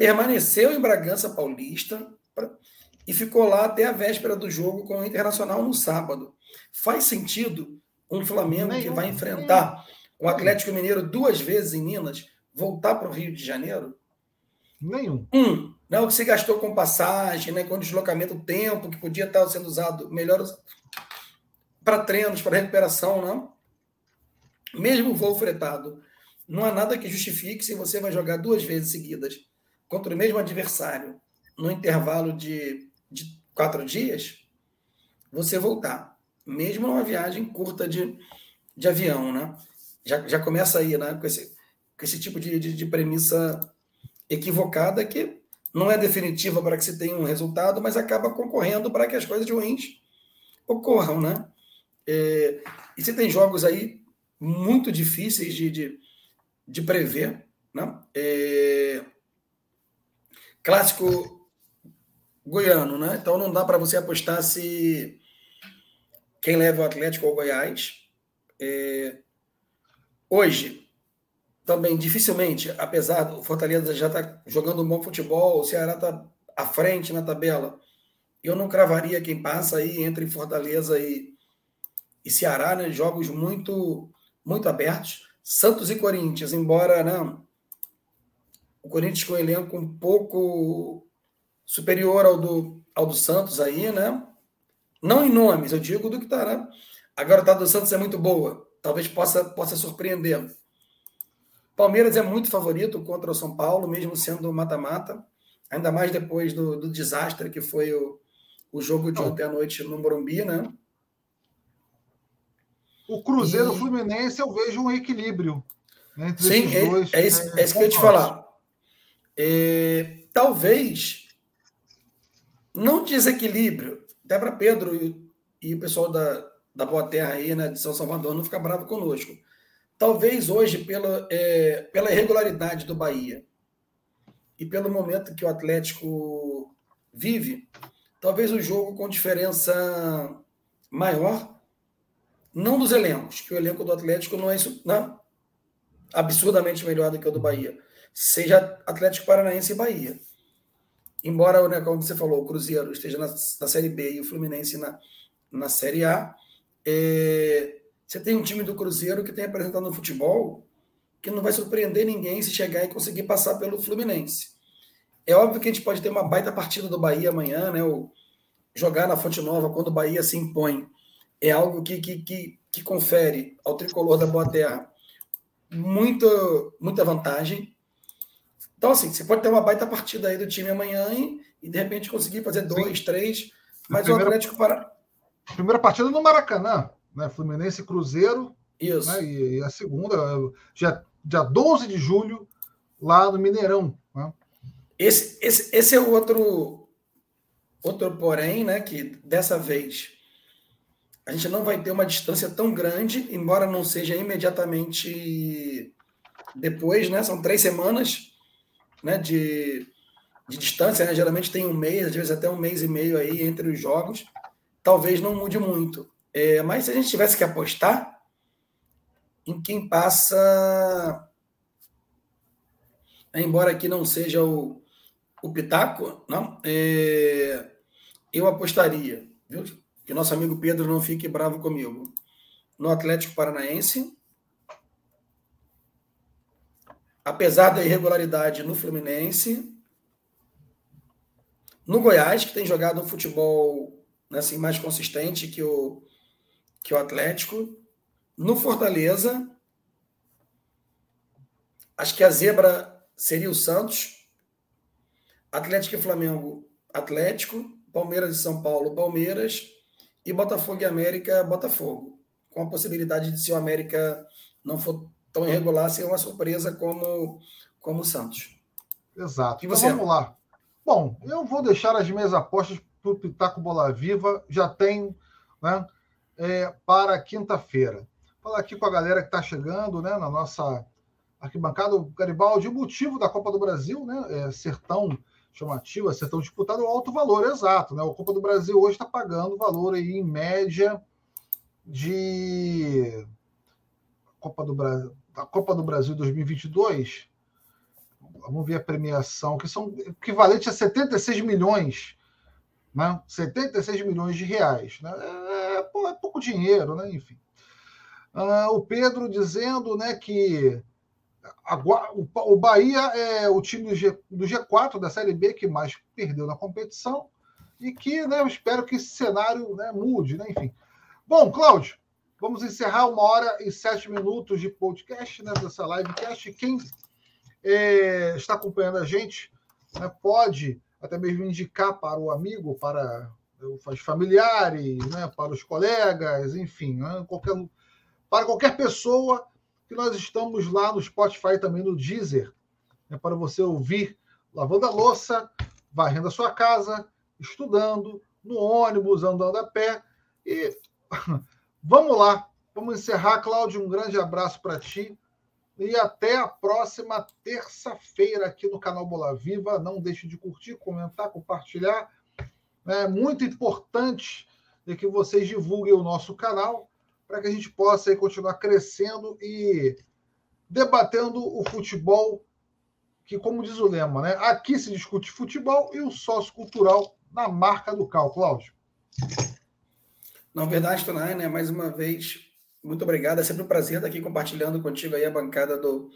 permaneceu em Bragança Paulista e ficou lá até a véspera do jogo com o Internacional no sábado. Faz sentido um Flamengo que vai enfrentar o Atlético Mineiro duas vezes em Minas voltar para o Rio de Janeiro? Nenhum. Um, não, que se gastou com passagem, né, com deslocamento, tempo que podia estar sendo usado melhor para treinos, para recuperação, não. Mesmo voo fretado, não há nada que justifique se você vai jogar duas vezes seguidas contra o mesmo adversário no intervalo de, de quatro dias, você voltar, mesmo numa viagem curta de, de avião, né? Já, já começa aí, né? Com esse, com esse tipo de, de, de premissa equivocada que não é definitiva para que se tenha um resultado, mas acaba concorrendo para que as coisas ruins ocorram, né? É, e você tem jogos aí muito difíceis de, de, de prever, né? É, clássico goiano, né? Então não dá para você apostar se quem leva o Atlético ou o Goiás. É, hoje, também dificilmente, apesar do Fortaleza já tá jogando um bom futebol, o Ceará está à frente na tabela, eu não cravaria quem passa aí entre Fortaleza e, e Ceará, né? Jogos muito muito abertos. Santos e Corinthians, embora não, né, o Corinthians com um elenco um pouco superior ao do, ao do Santos aí, né? Não em nomes, eu digo do que está, né? A garotada do Santos é muito boa, talvez possa, possa surpreender. Palmeiras é muito favorito contra o São Paulo, mesmo sendo mata-mata, ainda mais depois do, do, desastre que foi o, o jogo de ontem à noite no Morumbi, né? O Cruzeiro e... Fluminense eu vejo um equilíbrio. Né, entre Sim, é, dois, é, isso, é, é isso que eu ia te falar. É, talvez não desequilíbrio, até para Pedro e, e, o pessoal da, da Boa Terra aí, né, de São Salvador, não ficar bravo conosco. Talvez hoje, pela, é, pela irregularidade do Bahia e pelo momento que o Atlético vive, talvez o jogo com diferença maior, não dos elencos, que o elenco do Atlético não é isso, não, absurdamente melhor do que o do Bahia, seja Atlético Paranaense e Bahia. Embora, né, como você falou, o Cruzeiro esteja na, na Série B e o Fluminense na, na Série A, é, você tem um time do Cruzeiro que tem apresentado no futebol que não vai surpreender ninguém se chegar e conseguir passar pelo Fluminense. É óbvio que a gente pode ter uma baita partida do Bahia amanhã, né? Ou jogar na Fonte Nova quando o Bahia se impõe. É algo que, que, que, que confere ao tricolor da Boa Terra muita, muita vantagem. Então, assim, você pode ter uma baita partida aí do time amanhã e, e de repente conseguir fazer dois, Sim. três, mas primeira, o Atlético para. Primeira partida no Maracanã né? Fluminense Cruzeiro. Isso. Né? E, e, a segunda, dia, dia 12 de julho, lá no Mineirão. Né? Esse, esse, esse é o outro, outro porém, né? Que dessa vez a gente não vai ter uma distância tão grande, embora não seja imediatamente depois, né? São três semanas né, de, de distância, né? Geralmente tem um mês, às vezes até um mês e meio aí entre os jogos. Talvez não mude muito. É, mas se a gente tivesse que apostar em quem passa, embora aqui não seja o, o Pitaco, não, é, eu apostaria, viu? Que nosso amigo Pedro não fique bravo comigo. No Atlético Paranaense, apesar da irregularidade no Fluminense, no Goiás, que tem jogado um futebol né, assim, mais consistente que o, que o Atlético, no Fortaleza, acho que a zebra seria o Santos, Atlético e Flamengo, Atlético, Palmeiras e São Paulo, Palmeiras, e Botafogo e América, Botafogo. Com a possibilidade de, se o América não for tão irregular, ser uma surpresa como, como o Santos. Exato. E então você? Então, vamos lá. Bom, eu vou deixar as minhas apostas para o Pitaco Bola Viva. Já tem né, é, para quinta-feira. Falar aqui com a galera que está chegando né, na nossa arquibancada, o Garibaldi, o motivo da Copa do Brasil né, é ser tão chamativa, ser tão disputado, é o alto valor, exato. Né? A Copa do Brasil hoje está pagando valor aí, em média de Copa do Brasil, a Copa do Brasil 2022, vamos ver a premiação, que são equivalente a 76 milhões, né? 76 milhões de reais. Né? É, é, é pouco dinheiro, né? Enfim. Uh, o Pedro dizendo né, que a, o, o, Bahia é o time do, G, do, G4 da Série B que mais perdeu na competição e que né, eu espero que esse cenário né, mude, né? enfim. Bom, Cláudio, Vamos encerrar uma hora e sete minutos de podcast, né, dessa livecast. Quem é, está acompanhando a gente né, pode até mesmo indicar para o amigo, para os familiares, né, para os colegas, enfim, né, qualquer, para qualquer pessoa que nós estamos lá no Spotify também no Deezer, né, para você ouvir lavando a louça, varrendo a sua casa, estudando, no ônibus, andando a pé e Vamos lá, vamos encerrar, Cláudio. Um grande abraço para ti e até a próxima terça-feira aqui no canal Bola Viva. Não deixe de curtir, comentar, compartilhar. É muito importante que vocês divulguem o nosso canal para que a gente possa continuar crescendo e debatendo o futebol, que, como diz o lema, né? aqui se discute futebol e o sócio cultural na marca do Cal, Cláudio. Na verdade, Tonai, né? Mais uma vez, muito obrigado. É sempre um prazer estar aqui compartilhando contigo aí a bancada do,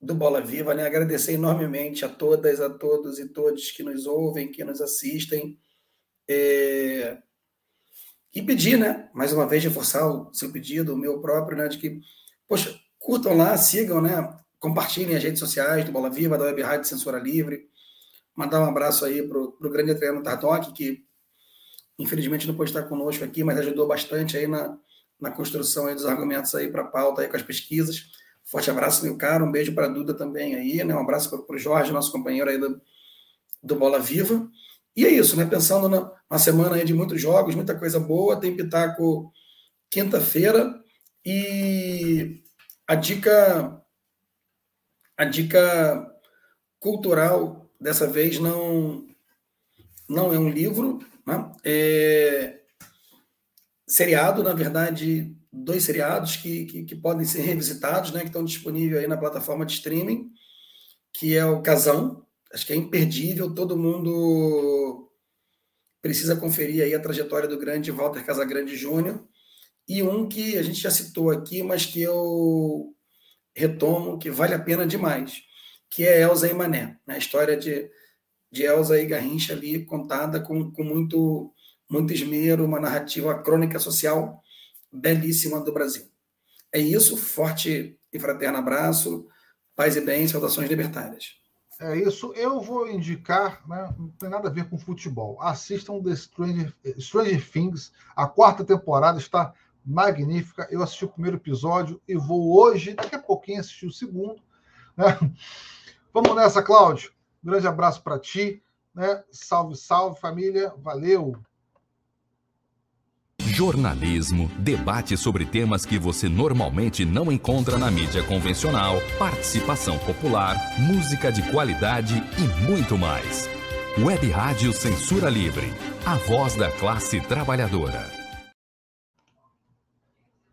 do Bola Viva, né? Agradecer enormemente a todas, a todos e todos que nos ouvem, que nos assistem. É... E pedir, né? Mais uma vez, reforçar o seu pedido, o meu próprio, né? De que, poxa, curtam lá, sigam, né? Compartilhem as redes sociais do Bola Viva, da Web Rádio Censura Livre. Mandar um abraço aí para o grande Adriano Tardoc, que Infelizmente não pode estar conosco aqui, mas ajudou bastante aí na, na construção aí dos argumentos aí para a pauta aí com as pesquisas. Forte abraço, meu caro. Um beijo para a Duda também aí, né? Um abraço para o Jorge, nosso companheiro aí do, do Bola Viva. E é isso, né? Pensando na, na semana aí de muitos jogos, muita coisa boa. Tem Pitaco quinta-feira. E a dica a dica cultural dessa vez não não é um livro, né? É, seriado, na verdade, dois seriados que, que, que, podem ser revisitados, né? que estão disponíveis aí na plataforma de streaming, que é o Casão, acho que é imperdível, todo mundo precisa conferir aí a trajetória do grande Walter Casagrande Júnior, e um que a gente já citou aqui, mas que eu retomo, que vale a pena demais, que é Elza e Mané, né? a história de de Elza e Garrincha ali, contada com, com muito, muito esmero, uma narrativa crônica social belíssima do Brasil. É isso, forte e fraterno abraço, paz e bem, saudações libertárias. É isso, eu vou indicar, né, não tem nada a ver com futebol. Assistam The Stranger, Stranger Things, a quarta temporada está magnífica. Eu assisti o primeiro episódio e vou hoje, daqui a pouquinho, assistir o segundo. Né? Vamos nessa, Cláudio. Grande abraço para ti. Né? Salve, salve, família. Valeu! jornalismo, debate sobre temas que você normalmente não encontra na mídia convencional, participação popular, música de qualidade e muito mais. Web Rádio Censura Livre, a voz da classe trabalhadora.